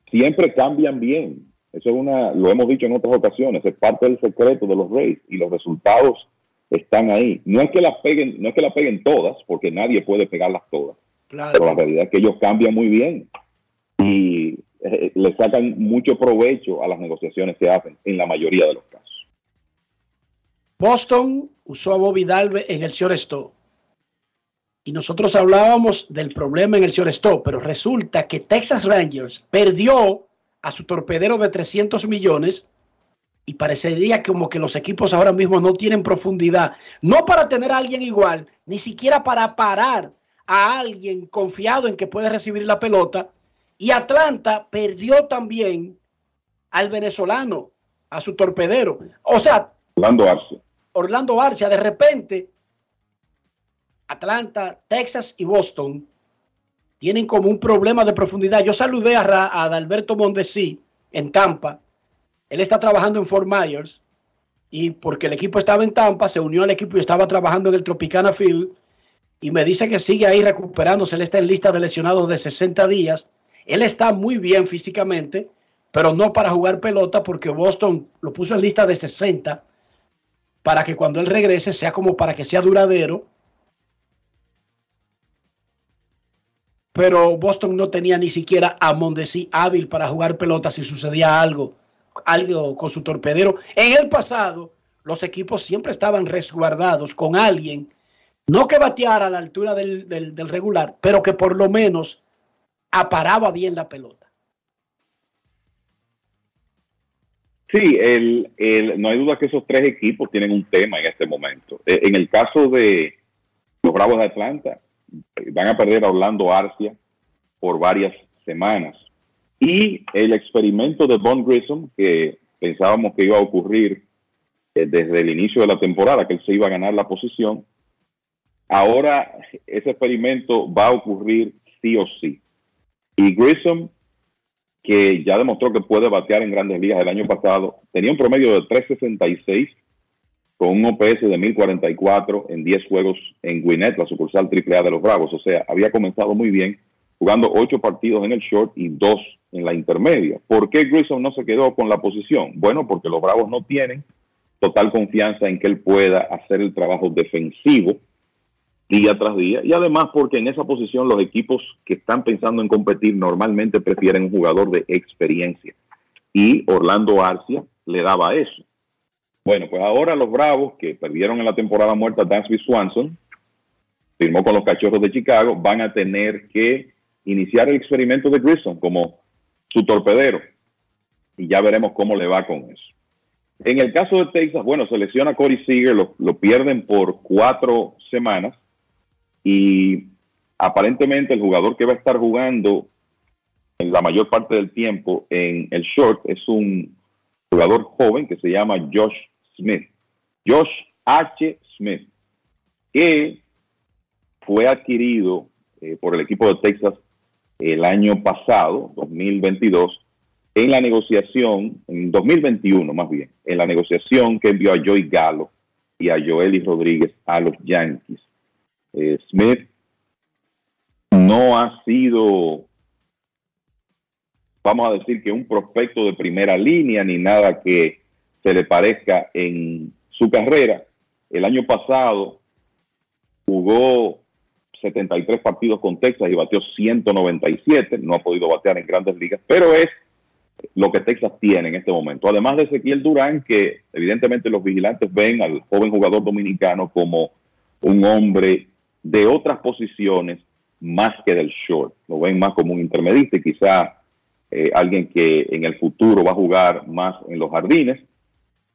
S31: siempre cambian bien. Eso es una, lo hemos dicho en otras ocasiones, es parte del secreto de los Rays y los resultados están ahí. No es que las peguen, no es que las peguen todas, porque nadie puede pegarlas todas. Pero la realidad es que ellos cambian muy bien y eh, le sacan mucho provecho a las negociaciones que hacen en la mayoría de los casos.
S4: Boston usó a Bobby Dalbe en el shortstop. Y nosotros hablábamos del problema en el shortstop, pero resulta que Texas Rangers perdió a su torpedero de 300 millones y parecería como que los equipos ahora mismo no tienen profundidad, no para tener a alguien igual, ni siquiera para parar a alguien confiado en que puede recibir la pelota. Y Atlanta perdió también al venezolano, a su torpedero. O sea,
S31: Orlando Arce.
S4: Orlando Arcia, de repente, Atlanta, Texas y Boston tienen como un problema de profundidad. Yo saludé a, Ra- a Adalberto Mondesi en Tampa. Él está trabajando en Fort Myers y porque el equipo estaba en Tampa, se unió al equipo y estaba trabajando en el Tropicana Field y me dice que sigue ahí recuperándose. Él está en lista de lesionados de 60 días. Él está muy bien físicamente, pero no para jugar pelota porque Boston lo puso en lista de 60 para que cuando él regrese sea como para que sea duradero. Pero Boston no tenía ni siquiera a Mondesi hábil para jugar pelota si sucedía algo, algo con su torpedero. En el pasado, los equipos siempre estaban resguardados con alguien, no que bateara a la altura del, del- del regular, pero que por lo menos aparaba bien la pelota.
S31: Sí, el, el- no hay duda que esos tres equipos tienen un tema en este momento. Eh, en el caso de los Bravos de Atlanta, van a perder a Orlando Arcia por varias semanas. Y el experimento de Von Grissom, que pensábamos que iba a ocurrir eh, desde el inicio de la temporada, que él se iba a ganar la posición, ahora ese experimento va a ocurrir sí o sí. Y Grissom que ya demostró que puede batear en grandes ligas el año pasado, tenía un promedio de 366 con un OPS de 1044 en 10 juegos en Gwinnett, la sucursal AAA de los Bravos. O sea, había comenzado muy bien, jugando 8 partidos en el short y 2 en la intermedia. ¿Por qué Grissom no se quedó con la posición? Bueno, porque los Bravos no tienen total confianza en que él pueda hacer el trabajo defensivo día tras día y además porque en esa posición los equipos que están pensando en competir normalmente prefieren un jugador de experiencia y Orlando Arcia le daba eso. Bueno, pues ahora los Bravos que perdieron en la temporada muerta Dansby Swanson, firmó con los Cachorros de Chicago, van a tener que iniciar el experimento de Grissom como su torpedero y ya veremos cómo le va con eso. En el caso de Texas, bueno, selecciona Corey Seager, lo, lo pierden por cuatro semanas y aparentemente el jugador que va a estar jugando en la mayor parte del tiempo en el short es un jugador joven que se llama Josh Smith. Josh H. Smith, que fue adquirido eh, por el equipo de Texas el año pasado, 2022, en la negociación, en 2021 más bien, en la negociación que envió a Joey Gallo y a Joely Rodríguez a los Yankees. Eh, Smith no ha sido, vamos a decir que un prospecto de primera línea ni nada que se le parezca en su carrera. El año pasado jugó 73 partidos con Texas y batió 197, no ha podido batear en grandes ligas, pero es lo que Texas tiene en este momento. Además de Ezequiel Durán, que evidentemente los vigilantes ven al joven jugador dominicano como un hombre de otras posiciones más que del short. Lo ven más como un intermedista y quizá eh, alguien que en el futuro va a jugar más en los jardines.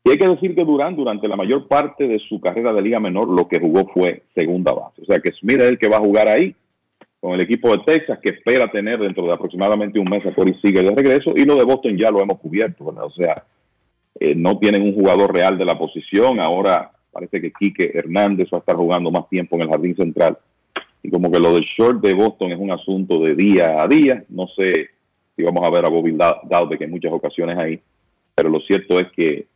S31: Y hay que decir que Durán, durante la mayor parte de su carrera de Liga Menor, lo que jugó fue segunda base. O sea que Smith es el que va a jugar ahí con el equipo de Texas, que espera tener dentro de aproximadamente un mes a Corey sigue de regreso. Y lo de Boston ya lo hemos cubierto. O sea, eh, no tienen un jugador real de la posición. Ahora parece que Quique Hernández va a estar jugando más tiempo en el jardín central. Y como que lo del short de Boston es un asunto de día a día. No sé si vamos a ver a Bobby Dalbeck en muchas ocasiones ahí. Pero lo cierto es que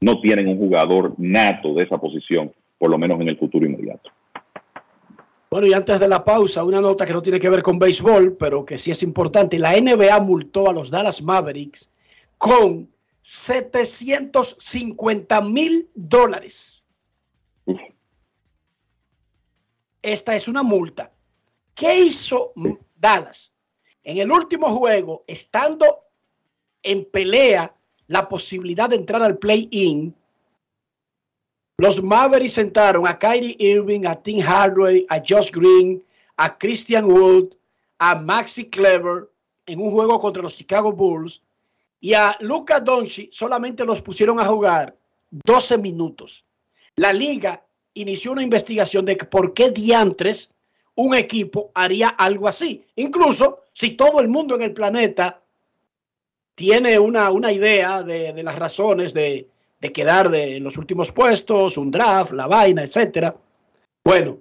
S31: no tienen un jugador nato de esa posición, por lo menos en el futuro inmediato.
S4: Bueno, y antes de la pausa, una nota que no tiene que ver con béisbol, pero que sí es importante. La NBA multó a los Dallas Mavericks con 750 mil dólares. Esta es una multa. ¿Qué hizo Dallas? En el último juego, estando en pelea la posibilidad de entrar al play-in, los Mavericks sentaron a Kyrie Irving, a Tim Hardaway, a Josh Green, a Christian Wood, a Maxi Clever en un juego contra los Chicago Bulls y a Luca Doncic solamente los pusieron a jugar 12 minutos. La liga inició una investigación de por qué diantres un equipo haría algo así. Incluso si todo el mundo en el planeta tiene una, una idea de, las razones de, de quedar de, en los últimos puestos, un draft, la vaina, etcétera. Bueno,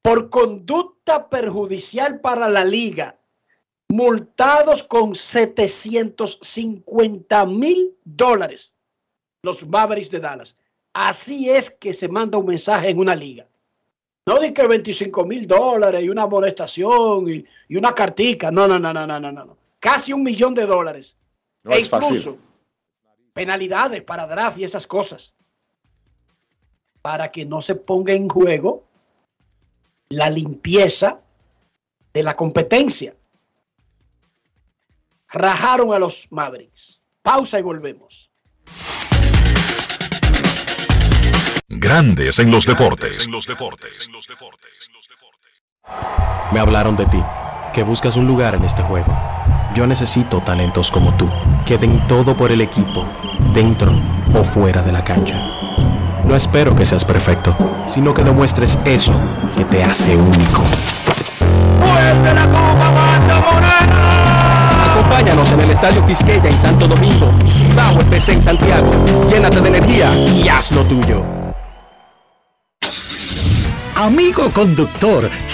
S4: por conducta perjudicial para la liga, multados con 750 mil dólares los Mavericks de Dallas. Así es que se manda un mensaje en una liga. No di que 25 mil dólares y una amonestación y, y, una cartica. No, no, no, no, no, no, no. Casi un millón de dólares.
S7: No e es fácil.
S4: penalidades para draft y esas cosas. Para que no se ponga en juego la limpieza de la competencia. Rajaron a los Mavericks. Pausa y volvemos.
S3: Grandes en los deportes.
S14: Me hablaron de ti, que buscas un lugar en este juego. Yo necesito talentos como tú, que den todo por el equipo, dentro o fuera de la cancha. No espero que seas perfecto, sino que demuestres eso que te hace único.
S32: ¡Fuerte la morena!
S14: Acompáñanos en el Estadio Quisqueya en Santo Domingo y Cibao FC en Santiago. Llénate de energía y haz lo tuyo.
S19: Amigo conductor,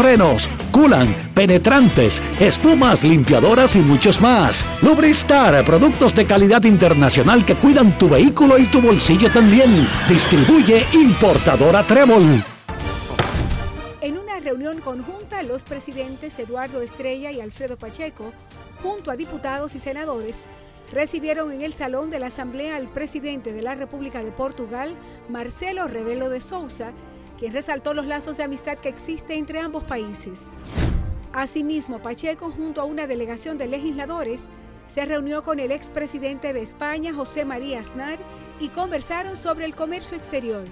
S19: frenos, culan, penetrantes, espumas, limpiadoras y muchos más. Lubristar, productos de calidad internacional que cuidan tu vehículo y tu bolsillo también. Distribuye importadora Trébol.
S21: En una reunión conjunta, los presidentes Eduardo Estrella y Alfredo Pacheco, junto a diputados y senadores, recibieron en el salón de la Asamblea al presidente de la República de Portugal, Marcelo Rebelo de Sousa, quien resaltó los lazos de amistad que existe entre ambos países. Asimismo, Pacheco, junto a una delegación de legisladores, se reunió con el expresidente de España, José María Aznar, y conversaron sobre el comercio exterior.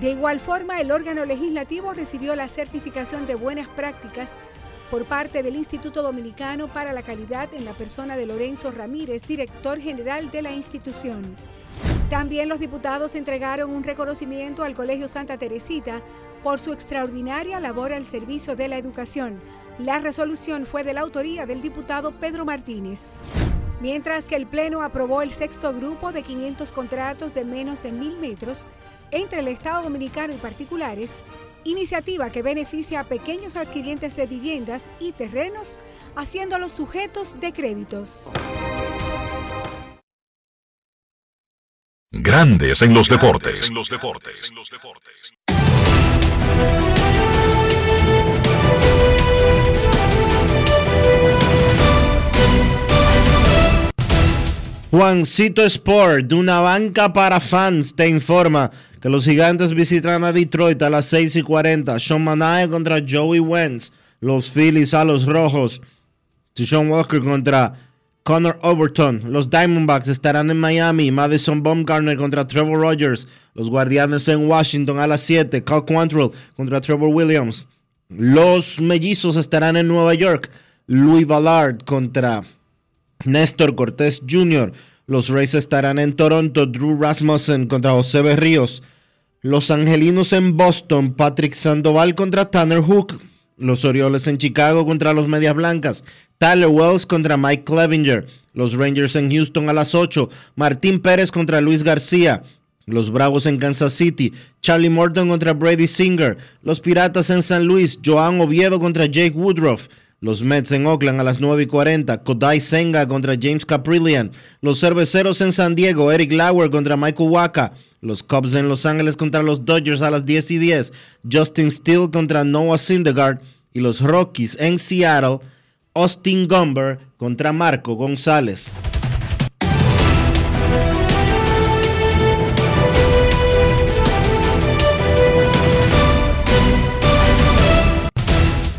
S21: De igual forma, el órgano legislativo recibió la certificación de buenas prácticas por parte del Instituto Dominicano para la Calidad en la persona de Lorenzo Ramírez, director general de la institución. También los diputados entregaron un reconocimiento al Colegio Santa Teresita por su extraordinaria labor al servicio de la educación. La resolución fue de la autoría del diputado Pedro Martínez. mientras que el Pleno aprobó el sexto grupo de 500 contratos de menos de mil metros entre el Estado Dominicano y particulares, iniciativa que beneficia a pequeños adquirientes de viviendas y terrenos, haciéndolos sujetos de créditos.
S3: Grandes en los deportes. En los deportes.
S1: Juancito Sport, de una banca para fans, te informa que los gigantes visitarán a Detroit a las 6 y 40. Sean Manae contra Joey Wentz. Los Phillies a los Rojos. Sean Walker contra Connor Overton. Los Diamondbacks estarán en Miami. Madison Baumgartner contra Trevor Rogers. Los Guardianes en Washington a las 7. Cal Quantrill contra Trevor Williams. Los Mellizos estarán en Nueva York. Louis Ballard contra Néstor Cortés Jr. Los Rays estarán en Toronto. Drew Rasmussen contra José Berríos. Los Angelinos en Boston. Patrick Sandoval contra Tanner Hook. Los Orioles en Chicago contra los Medias Blancas. Tyler Wells contra Mike Clevinger. Los Rangers en Houston a las 8. Martín Pérez contra Luis García. Los Bravos en Kansas City. Charlie Morton contra Brady Singer. Los Piratas en San Luis. Joan Oviedo contra Jake Woodruff. Los Mets en Oakland a las 9 y 40. Kodai Senga contra James Caprillian. Los Cerveceros en San Diego. Eric Lauer contra Michael Waka. Los Cubs en Los Ángeles contra los Dodgers a las 10 y 10. Justin Steele contra Noah Syndergaard. Y los Rockies en Seattle. Austin Gumber contra Marco González.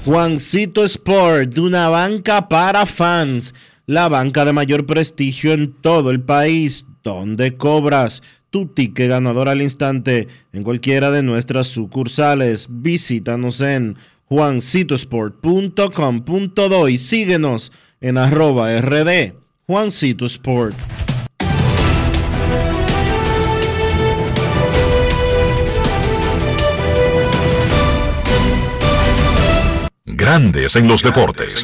S1: Juancito Sport, de una banca para fans, la banca de mayor prestigio en todo el país, donde cobras tu ticket ganador al instante en cualquiera de nuestras sucursales. Visítanos en juancitosport.com.do y síguenos en arroba rd Juancito Sport.
S3: Grandes en los deportes.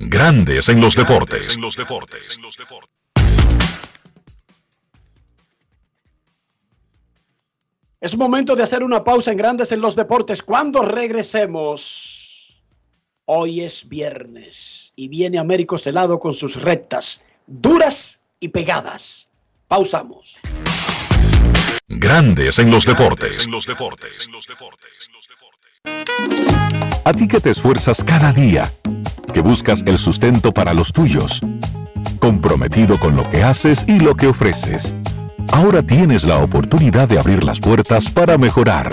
S3: Grandes en los deportes.
S4: Es momento de hacer una pausa en Grandes en los deportes. Cuando regresemos, hoy es viernes y viene Américo Celado con sus rectas duras y pegadas. Pausamos.
S3: Grandes en los deportes. A ti que te esfuerzas cada día que buscas el sustento para los tuyos, comprometido con lo que haces y lo que ofreces. Ahora tienes la oportunidad de abrir las puertas para mejorar,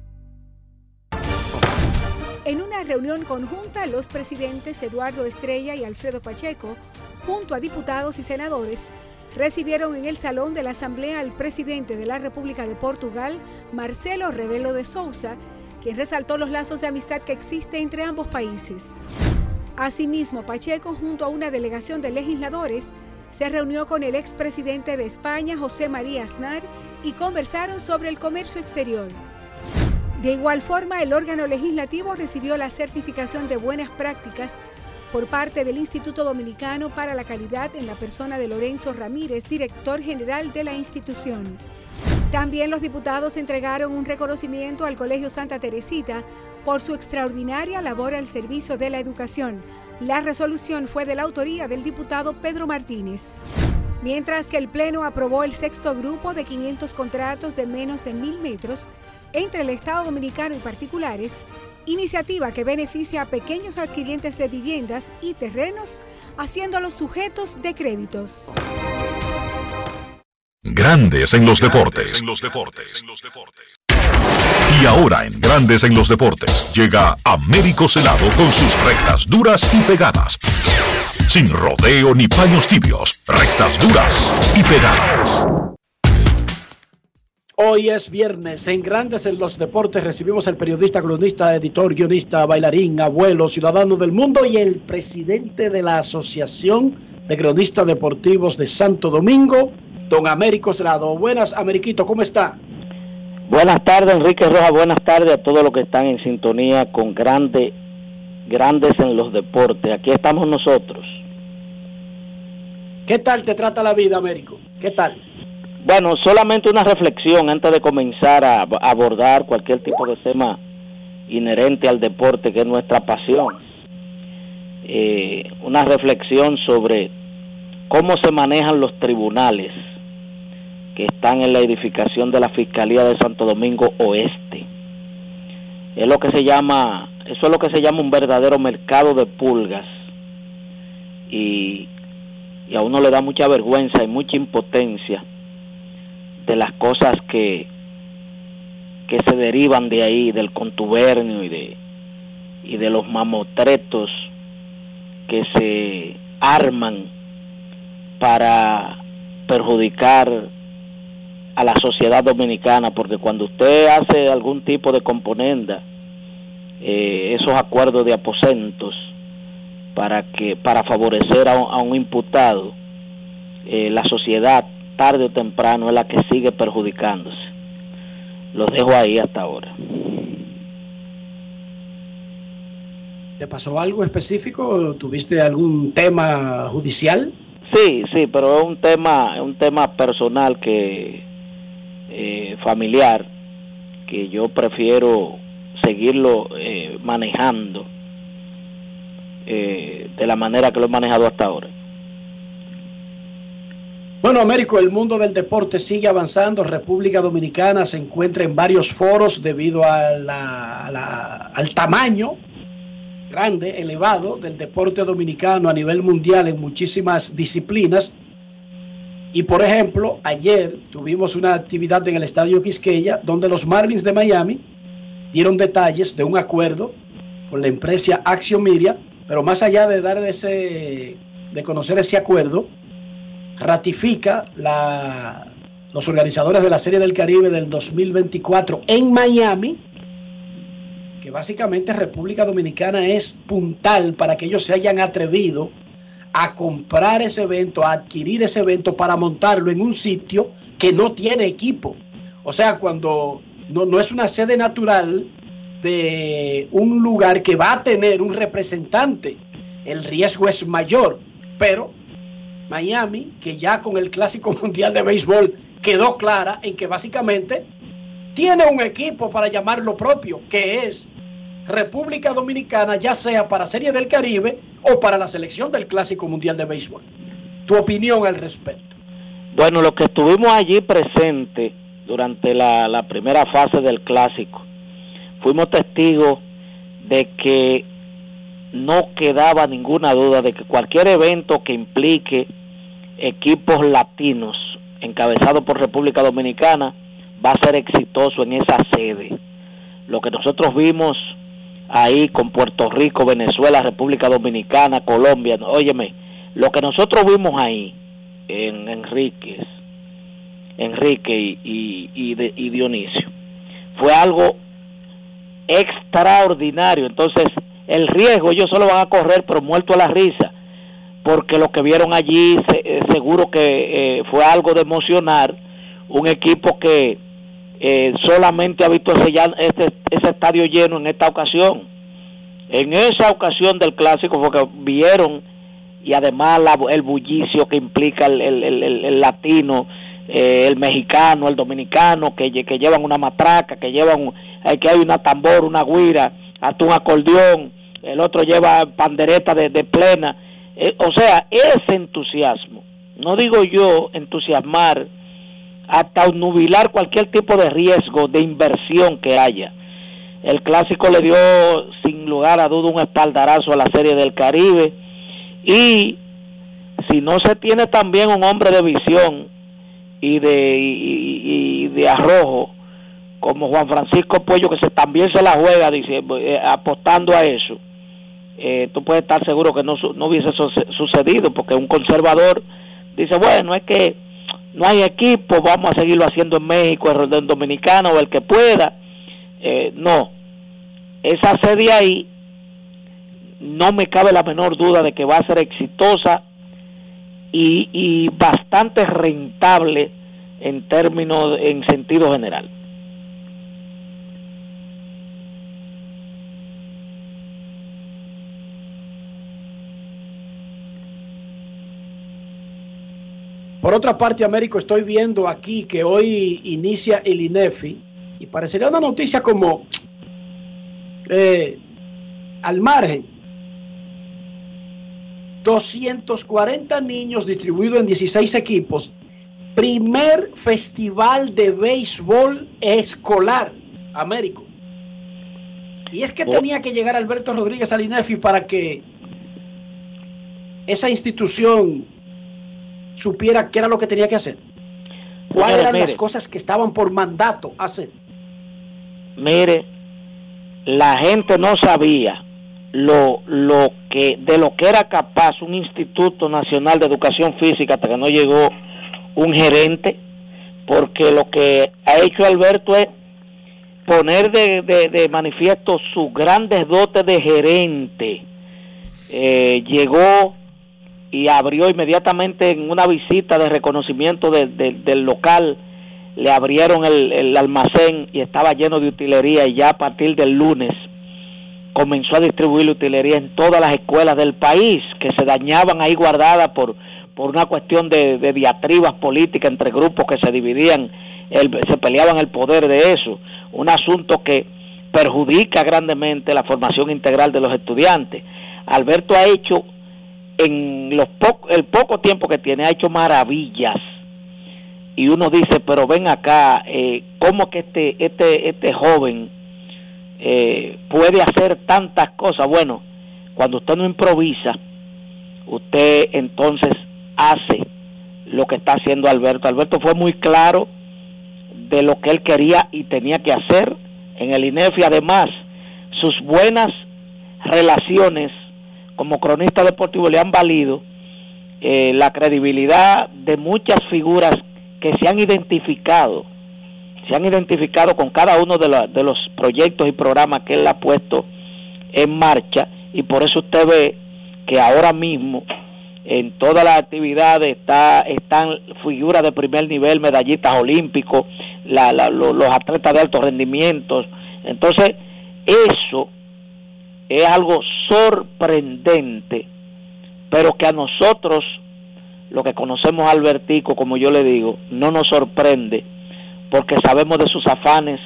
S21: Reunión conjunta, los presidentes Eduardo Estrella y Alfredo Pacheco, junto a diputados y senadores, recibieron en el salón de la Asamblea al presidente de la República de Portugal, Marcelo Rebelo de Sousa, quien resaltó los lazos de amistad que existen entre ambos países. Asimismo, Pacheco, junto a una delegación de legisladores, se reunió con el expresidente de España, José María Aznar, y conversaron sobre el comercio exterior. De igual forma, el órgano legislativo recibió la certificación de buenas prácticas por parte del Instituto Dominicano para la Calidad en la persona de Lorenzo Ramírez, director general de la institución. También los diputados entregaron un reconocimiento al Colegio Santa Teresita por su extraordinaria labor al servicio de la educación, La resolución fue de la autoría del diputado Pedro Martínez. Mientras que el Pleno aprobó el sexto grupo de 500 contratos de menos de mil metros entre el Estado Dominicano y particulares, iniciativa que beneficia a pequeños adquirientes de viviendas y terrenos, haciéndolos sujetos de créditos.
S3: Grandes en los deportes. Y ahora en Grandes en los deportes llega Américo Celado con sus rectas duras y pegadas. Sin rodeo ni paños tibios, rectas duras y pegadas.
S4: Hoy es viernes. En Grandes en los Deportes recibimos al periodista, cronista, editor, guionista, bailarín, abuelo, ciudadano del mundo y el presidente de la Asociación de Cronistas Deportivos de Santo Domingo, don Américo Celado. Buenas, Ameriquito, ¿cómo está?
S33: Buenas tardes, Enrique Rojas. Buenas tardes a todos los que están en sintonía con Grandes, Grandes en los Deportes. Aquí estamos nosotros.
S4: ¿Qué tal te trata la vida, Américo? ¿Qué tal?
S33: Bueno, solamente una reflexión antes de comenzar a abordar cualquier tipo de tema inherente al deporte, que es nuestra pasión. Eh, una reflexión sobre cómo se manejan los tribunales que están en la edificación de la Fiscalía de Santo Domingo Oeste. Es lo que se llama, eso es lo que se llama un verdadero mercado de pulgas. Y, y a uno le da mucha vergüenza y mucha impotencia de las cosas que, que se derivan de ahí, del contubernio y de, y de los mamotretos que se arman para perjudicar a la sociedad dominicana, porque cuando usted hace algún tipo de componenda, eh, esos acuerdos de aposentos para que para favorecer a un, a un imputado, eh, la sociedad tarde o temprano es la que sigue perjudicándose. Los dejo ahí hasta ahora.
S4: ¿Te pasó algo específico? ¿Tuviste algún tema judicial?
S33: Sí, sí, pero es un tema, es un tema personal que eh, familiar que yo prefiero seguirlo eh, manejando eh, de la manera que lo he manejado hasta ahora.
S4: Bueno, Américo, el mundo del deporte sigue avanzando. República Dominicana se encuentra en varios foros debido a la, al tamaño grande, elevado del deporte dominicano a nivel mundial en muchísimas disciplinas. Y por ejemplo, ayer tuvimos una actividad en el Estadio Quisqueya donde los Marlins de Miami dieron detalles de un acuerdo con la empresa Action Media, pero más allá de dar ese, de conocer ese acuerdo, ratifica los organizadores de la Serie del Caribe del 2024 en Miami, que básicamente República Dominicana es puntal para que ellos se hayan atrevido a comprar ese evento, a adquirir ese evento para montarlo en un sitio que no tiene equipo. O sea, cuando no, no es una sede natural de un lugar que va a tener un representante, el riesgo es mayor, pero Miami, que ya con el Clásico <laughs> Mundial de Béisbol quedó clara en que básicamente tiene un equipo para llamarlo propio, que es República Dominicana, ya sea para Serie del Caribe o para la selección del Clásico Mundial de Béisbol. Tu opinión al respecto.
S33: Bueno, los que estuvimos allí presentes durante la, la primera fase del Clásico, fuimos testigos de que no quedaba ninguna duda de que cualquier evento que implique equipos latinos encabezados por República Dominicana va a ser exitoso en esa sede. Lo que nosotros vimos ahí con Puerto Rico, Venezuela, República Dominicana, Colombia, óyeme, lo que nosotros vimos ahí en Enríquez, Enrique y, y Dionisio, fue algo extraordinario. Entonces, el riesgo ellos solo van a correr, pero muerto a la risa, porque lo que vieron allí se, seguro que eh, fue algo de emocionar. Un equipo que eh, solamente ha visto ese, estadio lleno en esta ocasión. En esa ocasión del clásico, porque vieron y además la, el bullicio que implica el, el, el, el latino, eh, el mexicano, el dominicano, que, llevan una matraca, que llevan, eh, que hay una tambor, una guira, hasta un acordeón, el otro lleva pandereta de, de plena. Eh, o sea, ese entusiasmo, no digo yo entusiasmar, hasta nubilar cualquier tipo de riesgo de inversión que haya. El clásico le dio sin lugar a duda un espaldarazo a la serie del Caribe y si no se tiene también un hombre de visión y de, y, de arrojo como Juan Francisco Pollo que se, también se la juega dice, eh, apostando a eso, eh, tú puedes estar seguro que no, no hubiese sucedido porque un conservador dice, bueno, es que no hay equipo, vamos a seguirlo haciendo en México, en Dominicano o el que pueda. Eh, no, esa sede ahí no me cabe la menor duda de que va a ser exitosa y, y bastante rentable en términos, en sentido general.
S4: Por otra parte, Américo, estoy viendo aquí que hoy inicia el INEFI y parecería una noticia como eh, al margen. 240 niños distribuidos en 16 equipos. Primer festival de béisbol escolar, Américo. Y es que oh. tenía que llegar Alberto Rodríguez al INEFI para que esa institución supiera qué era lo que tenía que hacer. ¿Cuáles eran las cosas que estaban por mandato hacer?
S33: Mire, la gente no sabía lo, lo que de lo que era capaz un Instituto Nacional de Educación Física hasta que no llegó un gerente, porque lo que ha hecho Alberto es poner de, de, manifiesto sus grandes dotes de gerente. Eh, llegó y abrió inmediatamente en una visita de reconocimiento del local, le abrieron el, almacén y estaba lleno de utilería y ya a partir del lunes comenzó a distribuir la utilería en todas las escuelas del país que se dañaban ahí guardadas por, por una cuestión de, diatribas políticas entre grupos que se dividían, se peleaban el poder de eso, un asunto que perjudica grandemente la formación integral de los estudiantes. Alberto ha hecho en los el poco tiempo que tiene ha hecho maravillas. Y uno dice pero ven acá eh, cómo que este este este joven eh, puede hacer tantas cosas bueno cuando usted no improvisa usted entonces hace lo que está haciendo Alberto. Alberto fue muy claro de lo que él quería y tenía que hacer en el INEF y además sus buenas relaciones como cronista deportivo le han valido eh, la credibilidad de muchas figuras que se han identificado, se han identificado con cada uno de, de los proyectos y programas que él ha puesto en marcha y por eso usted ve que ahora mismo en todas las actividades está, están figuras de primer nivel, medallistas olímpicos, los atletas de alto rendimiento. Entonces, eso es algo sorprendente, pero que a nosotros, lo que conocemos a Albertico, como yo le digo, no nos sorprende, porque sabemos de sus afanes,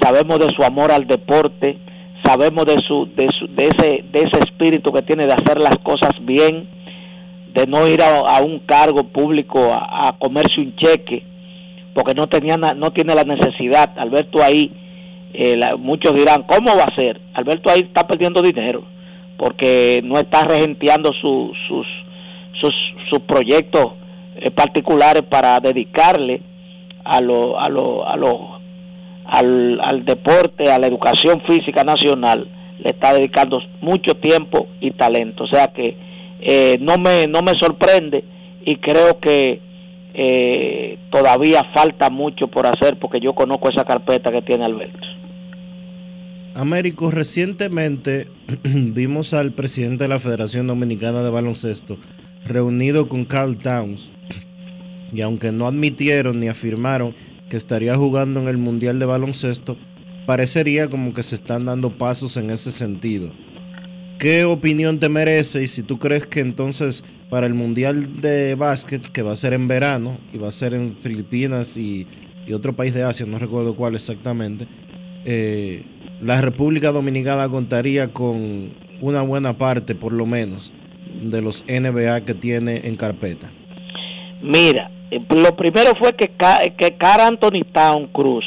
S33: sabemos de su amor al deporte, sabemos de su, de, ese, de ese espíritu que tiene de hacer las cosas bien, de no ir a, un cargo público a, a, comerse un cheque, porque no tenía no tiene la necesidad. Alberto ahí eh, muchos dirán, ¿cómo va a ser? Alberto ahí está perdiendo dinero porque no está regenteando sus, sus, sus, proyectos eh, particulares para dedicarle a lo, a lo, a lo, al, al deporte, a la educación física nacional, le está dedicando mucho tiempo y talento. O sea que eh, no, me, no me sorprende y creo que todavía falta mucho por hacer porque yo conozco esa carpeta que tiene Alberto.
S1: Américo, recientemente <clears throat> vimos al presidente de la Federación Dominicana de Baloncesto reunido con Carl Towns y aunque no admitieron ni afirmaron que estaría jugando en el Mundial de Baloncesto, parecería como que se están dando pasos en ese sentido. ¿Qué opinión te merece y si tú crees que entonces para el Mundial de Básquet, que va a ser en verano y va a ser en Filipinas y, otro país de Asia, no recuerdo cuál exactamente, eh, la República Dominicana contaría con una buena parte, por lo menos, de los NBA que tiene en carpeta?
S33: Mira, eh, lo primero fue que, que Cara Anthony Town Cruz,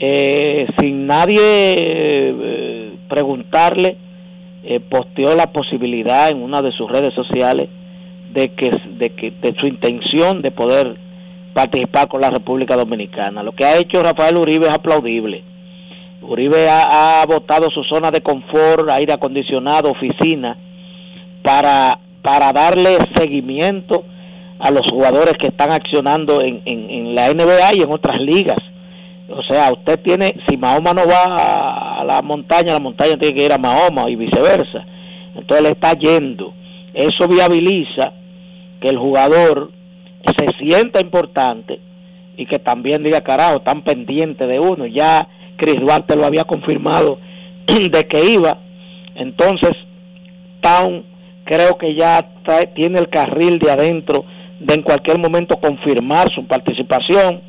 S33: eh, sin nadie eh, preguntarle, posteó la posibilidad en una de sus redes sociales de que, de que de su intención de poder participar con la República Dominicana. Lo que ha hecho Rafael Uribe es aplaudible. Uribe ha, ha votado su zona de confort, aire acondicionado, oficina, para, para darle seguimiento a los jugadores que están accionando en, en, la NBA y en otras ligas. O sea, usted tiene, si Mahoma no va a la montaña, la montaña tiene que ir a Mahoma y viceversa. Entonces le está yendo. Eso viabiliza que el jugador se sienta importante y que también diga, carajo, están pendientes de uno. Ya Chris Duarte lo había confirmado <clears throat> de que iba. Entonces, Town creo que ya tiene el carril de adentro de en cualquier momento confirmar su participación.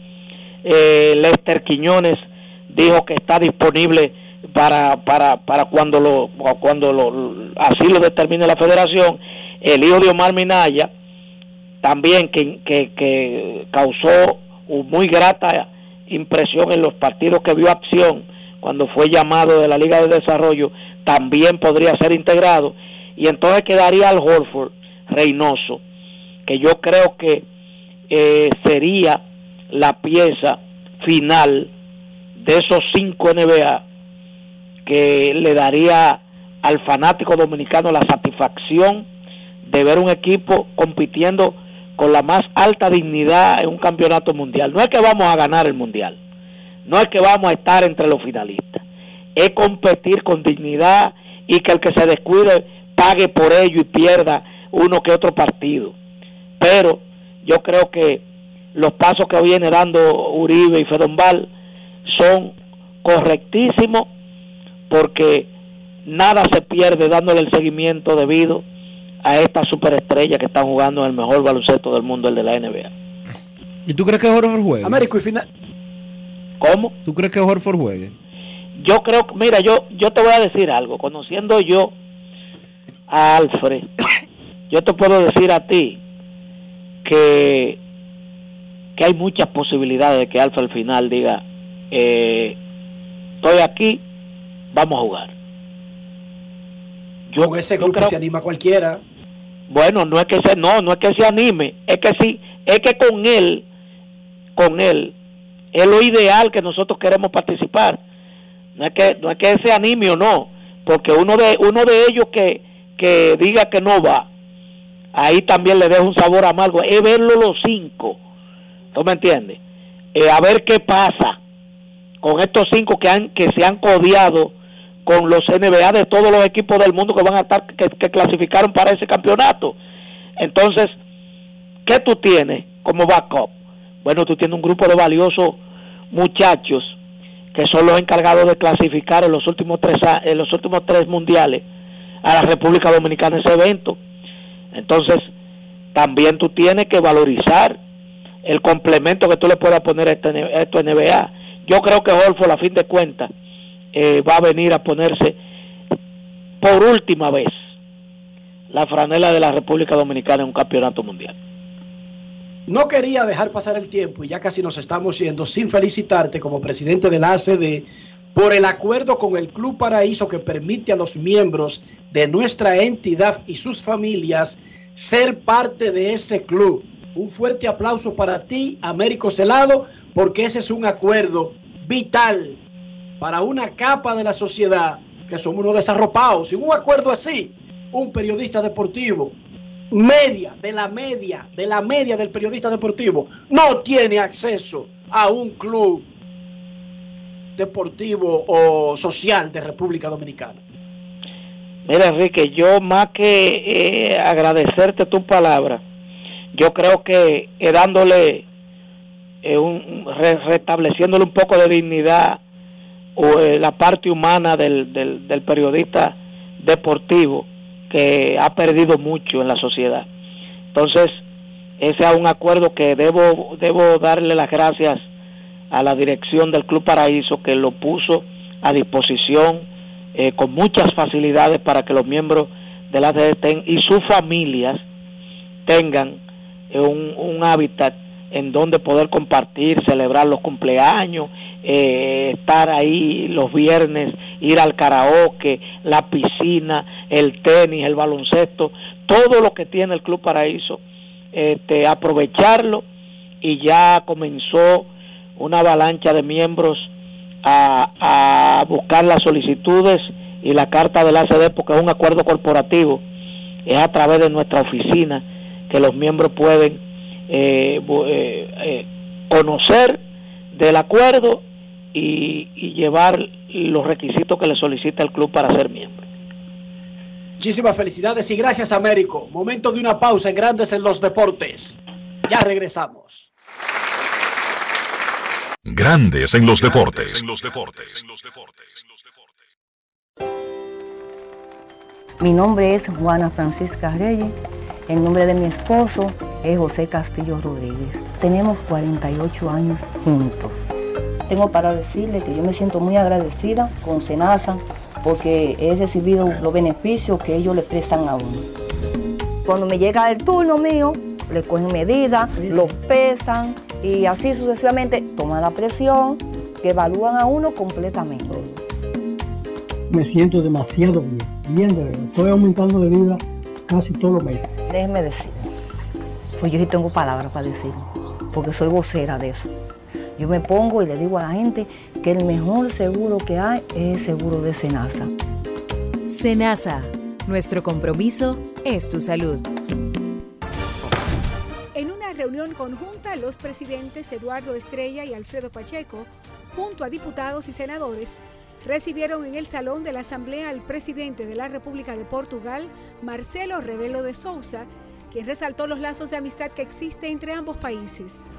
S33: Eh, Lester Quiñones dijo que está disponible para, para, para cuando lo cuando lo, así lo determine la federación. El hijo de Omar Minaya también que, que, causó muy grata impresión en los partidos que vio acción cuando fue llamado de la Liga de Desarrollo, también podría ser integrado. Y entonces quedaría al Holford Reynoso, que yo creo que eh, sería la pieza final de esos cinco NBA que le daría al fanático dominicano la satisfacción de ver un equipo compitiendo con la más alta dignidad en un campeonato mundial. No es que vamos a ganar el mundial, no es que vamos a estar entre los finalistas, es competir con dignidad y que el que se descuide pague por ello y pierda uno que otro partido. Pero yo creo que los pasos que viene dando Uribe y Fedombal son correctísimos porque nada se pierde dándole el seguimiento debido a esta superestrella que están jugando en el mejor baloncesto del mundo, el de la NBA.
S1: ¿Y tú crees que Horford juegue?
S4: Américo y final.
S33: ¿Cómo?
S1: ¿Tú crees que Horford juegue?
S33: Yo creo, mira, yo yo te voy a decir algo, conociendo yo a Alfred, <coughs> yo te puedo decir a ti que que hay muchas posibilidades de que Alfred al final diga eh, estoy aquí, vamos a jugar.
S4: Yo, con ese grupo se anima cualquiera.
S33: Bueno, no es que se, no, no es que se anime, es que sí, es que con él, con él, es lo ideal que nosotros queremos participar. No es que, no es que se anime o no, porque uno de, uno de ellos que, que diga que no va, ahí también le deja un sabor amargo, es verlo los cinco, ¿tú me entiendes? Eh, a ver qué pasa con estos cinco que han, que se han codiado con los NBA de todos los equipos del mundo que van a estar, que, clasificaron para ese campeonato. Entonces, ¿qué tú tienes como backup? Bueno, tú tienes un grupo de valiosos muchachos que son los encargados de clasificar en los últimos tres en los últimos tres mundiales a la República Dominicana ese evento. Entonces, también tú tienes que valorizar el complemento que tú le puedas poner a, este, a este NBA. Yo creo que Holford, a fin de cuentas, eh, va a venir a ponerse por última vez la franela de la República Dominicana en un campeonato mundial.
S4: No quería dejar pasar el tiempo y ya casi nos estamos yendo sin felicitarte como presidente de la ACD por el acuerdo con el Club Paraíso que permite a los miembros de nuestra entidad y sus familias ser parte de ese club. Un fuerte aplauso para ti, Américo Celado, porque ese es un acuerdo vital para una capa de la sociedad que somos unos desarropados. Sin un acuerdo así, un periodista deportivo, media, de la media, de la media del periodista deportivo, no tiene acceso a un club deportivo o social de República Dominicana.
S33: Mira, Enrique, yo más que eh, agradecerte tu palabra, yo creo que eh, dándole, eh, un, restableciéndole un poco de dignidad o eh, la parte humana del, del, periodista deportivo que ha perdido mucho en la sociedad. Entonces, ese es un acuerdo que debo, debo darle las gracias a la dirección del Club Paraíso que lo puso a disposición eh, con muchas facilidades para que los miembros de la sede y sus familias tengan eh, un, un hábitat en donde poder compartir, celebrar los cumpleaños, eh, estar ahí los viernes, ir al karaoke, la piscina, el tenis, el baloncesto, todo lo que tiene el Club Paraíso, este, aprovecharlo y ya comenzó una avalancha de miembros a, a buscar las solicitudes y la carta del ACD porque es un acuerdo corporativo, es a través de nuestra oficina que los miembros pueden eh, eh, eh, conocer del acuerdo y, llevar los requisitos que le solicita el club para ser miembro.
S4: Muchísimas felicidades y gracias Américo. Momento de una pausa en Grandes en los Deportes. Ya regresamos.
S34: Grandes en los deportes. En los deportes.
S15: Mi nombre es Juana Francisca Reyes. El nombre de mi esposo es José Castillo Rodríguez. Tenemos 48 años juntos. Tengo para decirle que yo me siento muy agradecida con Senasa porque he recibido los beneficios que ellos le prestan a uno. Cuando me llega el turno mío, le cogen medidas, lo pesan y así sucesivamente toman la presión, que evalúan a uno completamente.
S35: Me siento demasiado bien, bien de verdad. Estoy aumentando de vida casi todos los meses.
S15: Déjeme decir, pues yo sí tengo palabras para decir, porque soy vocera de eso. Yo me pongo y le digo a la gente que el mejor seguro que hay es el seguro de Senasa.
S17: Senasa, nuestro compromiso es tu salud.
S21: En una reunión conjunta, los presidentes Eduardo Estrella y Alfredo Pacheco, junto a diputados y senadores, recibieron en el Salón de la Asamblea al presidente de la República de Portugal, Marcelo Rebelo de Sousa, quien resaltó los lazos de amistad que existen entre ambos países.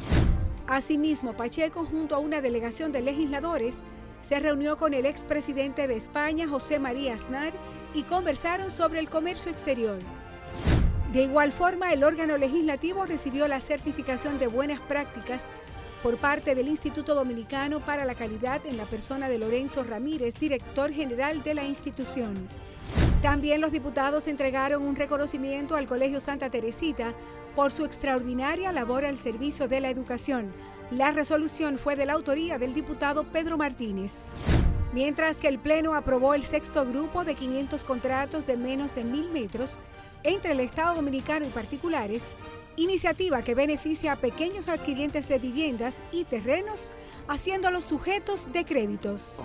S21: Asimismo, Pacheco, junto a una delegación de legisladores, se reunió con el expresidente de España, José María Aznar, y conversaron sobre el comercio exterior. De igual forma, el órgano legislativo recibió la certificación de buenas prácticas por parte del Instituto Dominicano para la Calidad en la persona de Lorenzo Ramírez, director general de la institución. También los diputados entregaron un reconocimiento al Colegio Santa Teresita por su extraordinaria labor al servicio de la educación. La resolución fue de la autoría del diputado Pedro Martínez. Mientras que el Pleno aprobó el sexto grupo de 500 contratos de menos de mil metros entre el Estado Dominicano y particulares, iniciativa que beneficia a pequeños adquirientes de viviendas y terrenos, haciéndolos sujetos de créditos.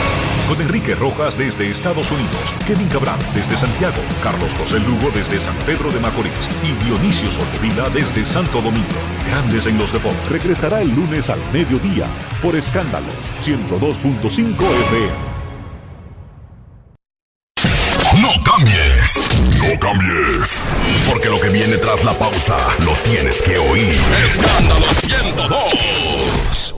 S34: Con Enrique Rojas desde Estados Unidos, Kevin Cabral desde Santiago, Carlos José Lugo desde San Pedro de Macorís y Dionisio Solterida desde Santo Domingo. Grandes en los deportes. Regresará el lunes al mediodía por Escándalos 102.5 FM.
S36: No cambies, no cambies, porque lo que viene tras la pausa lo tienes que oír. Escándalo 102.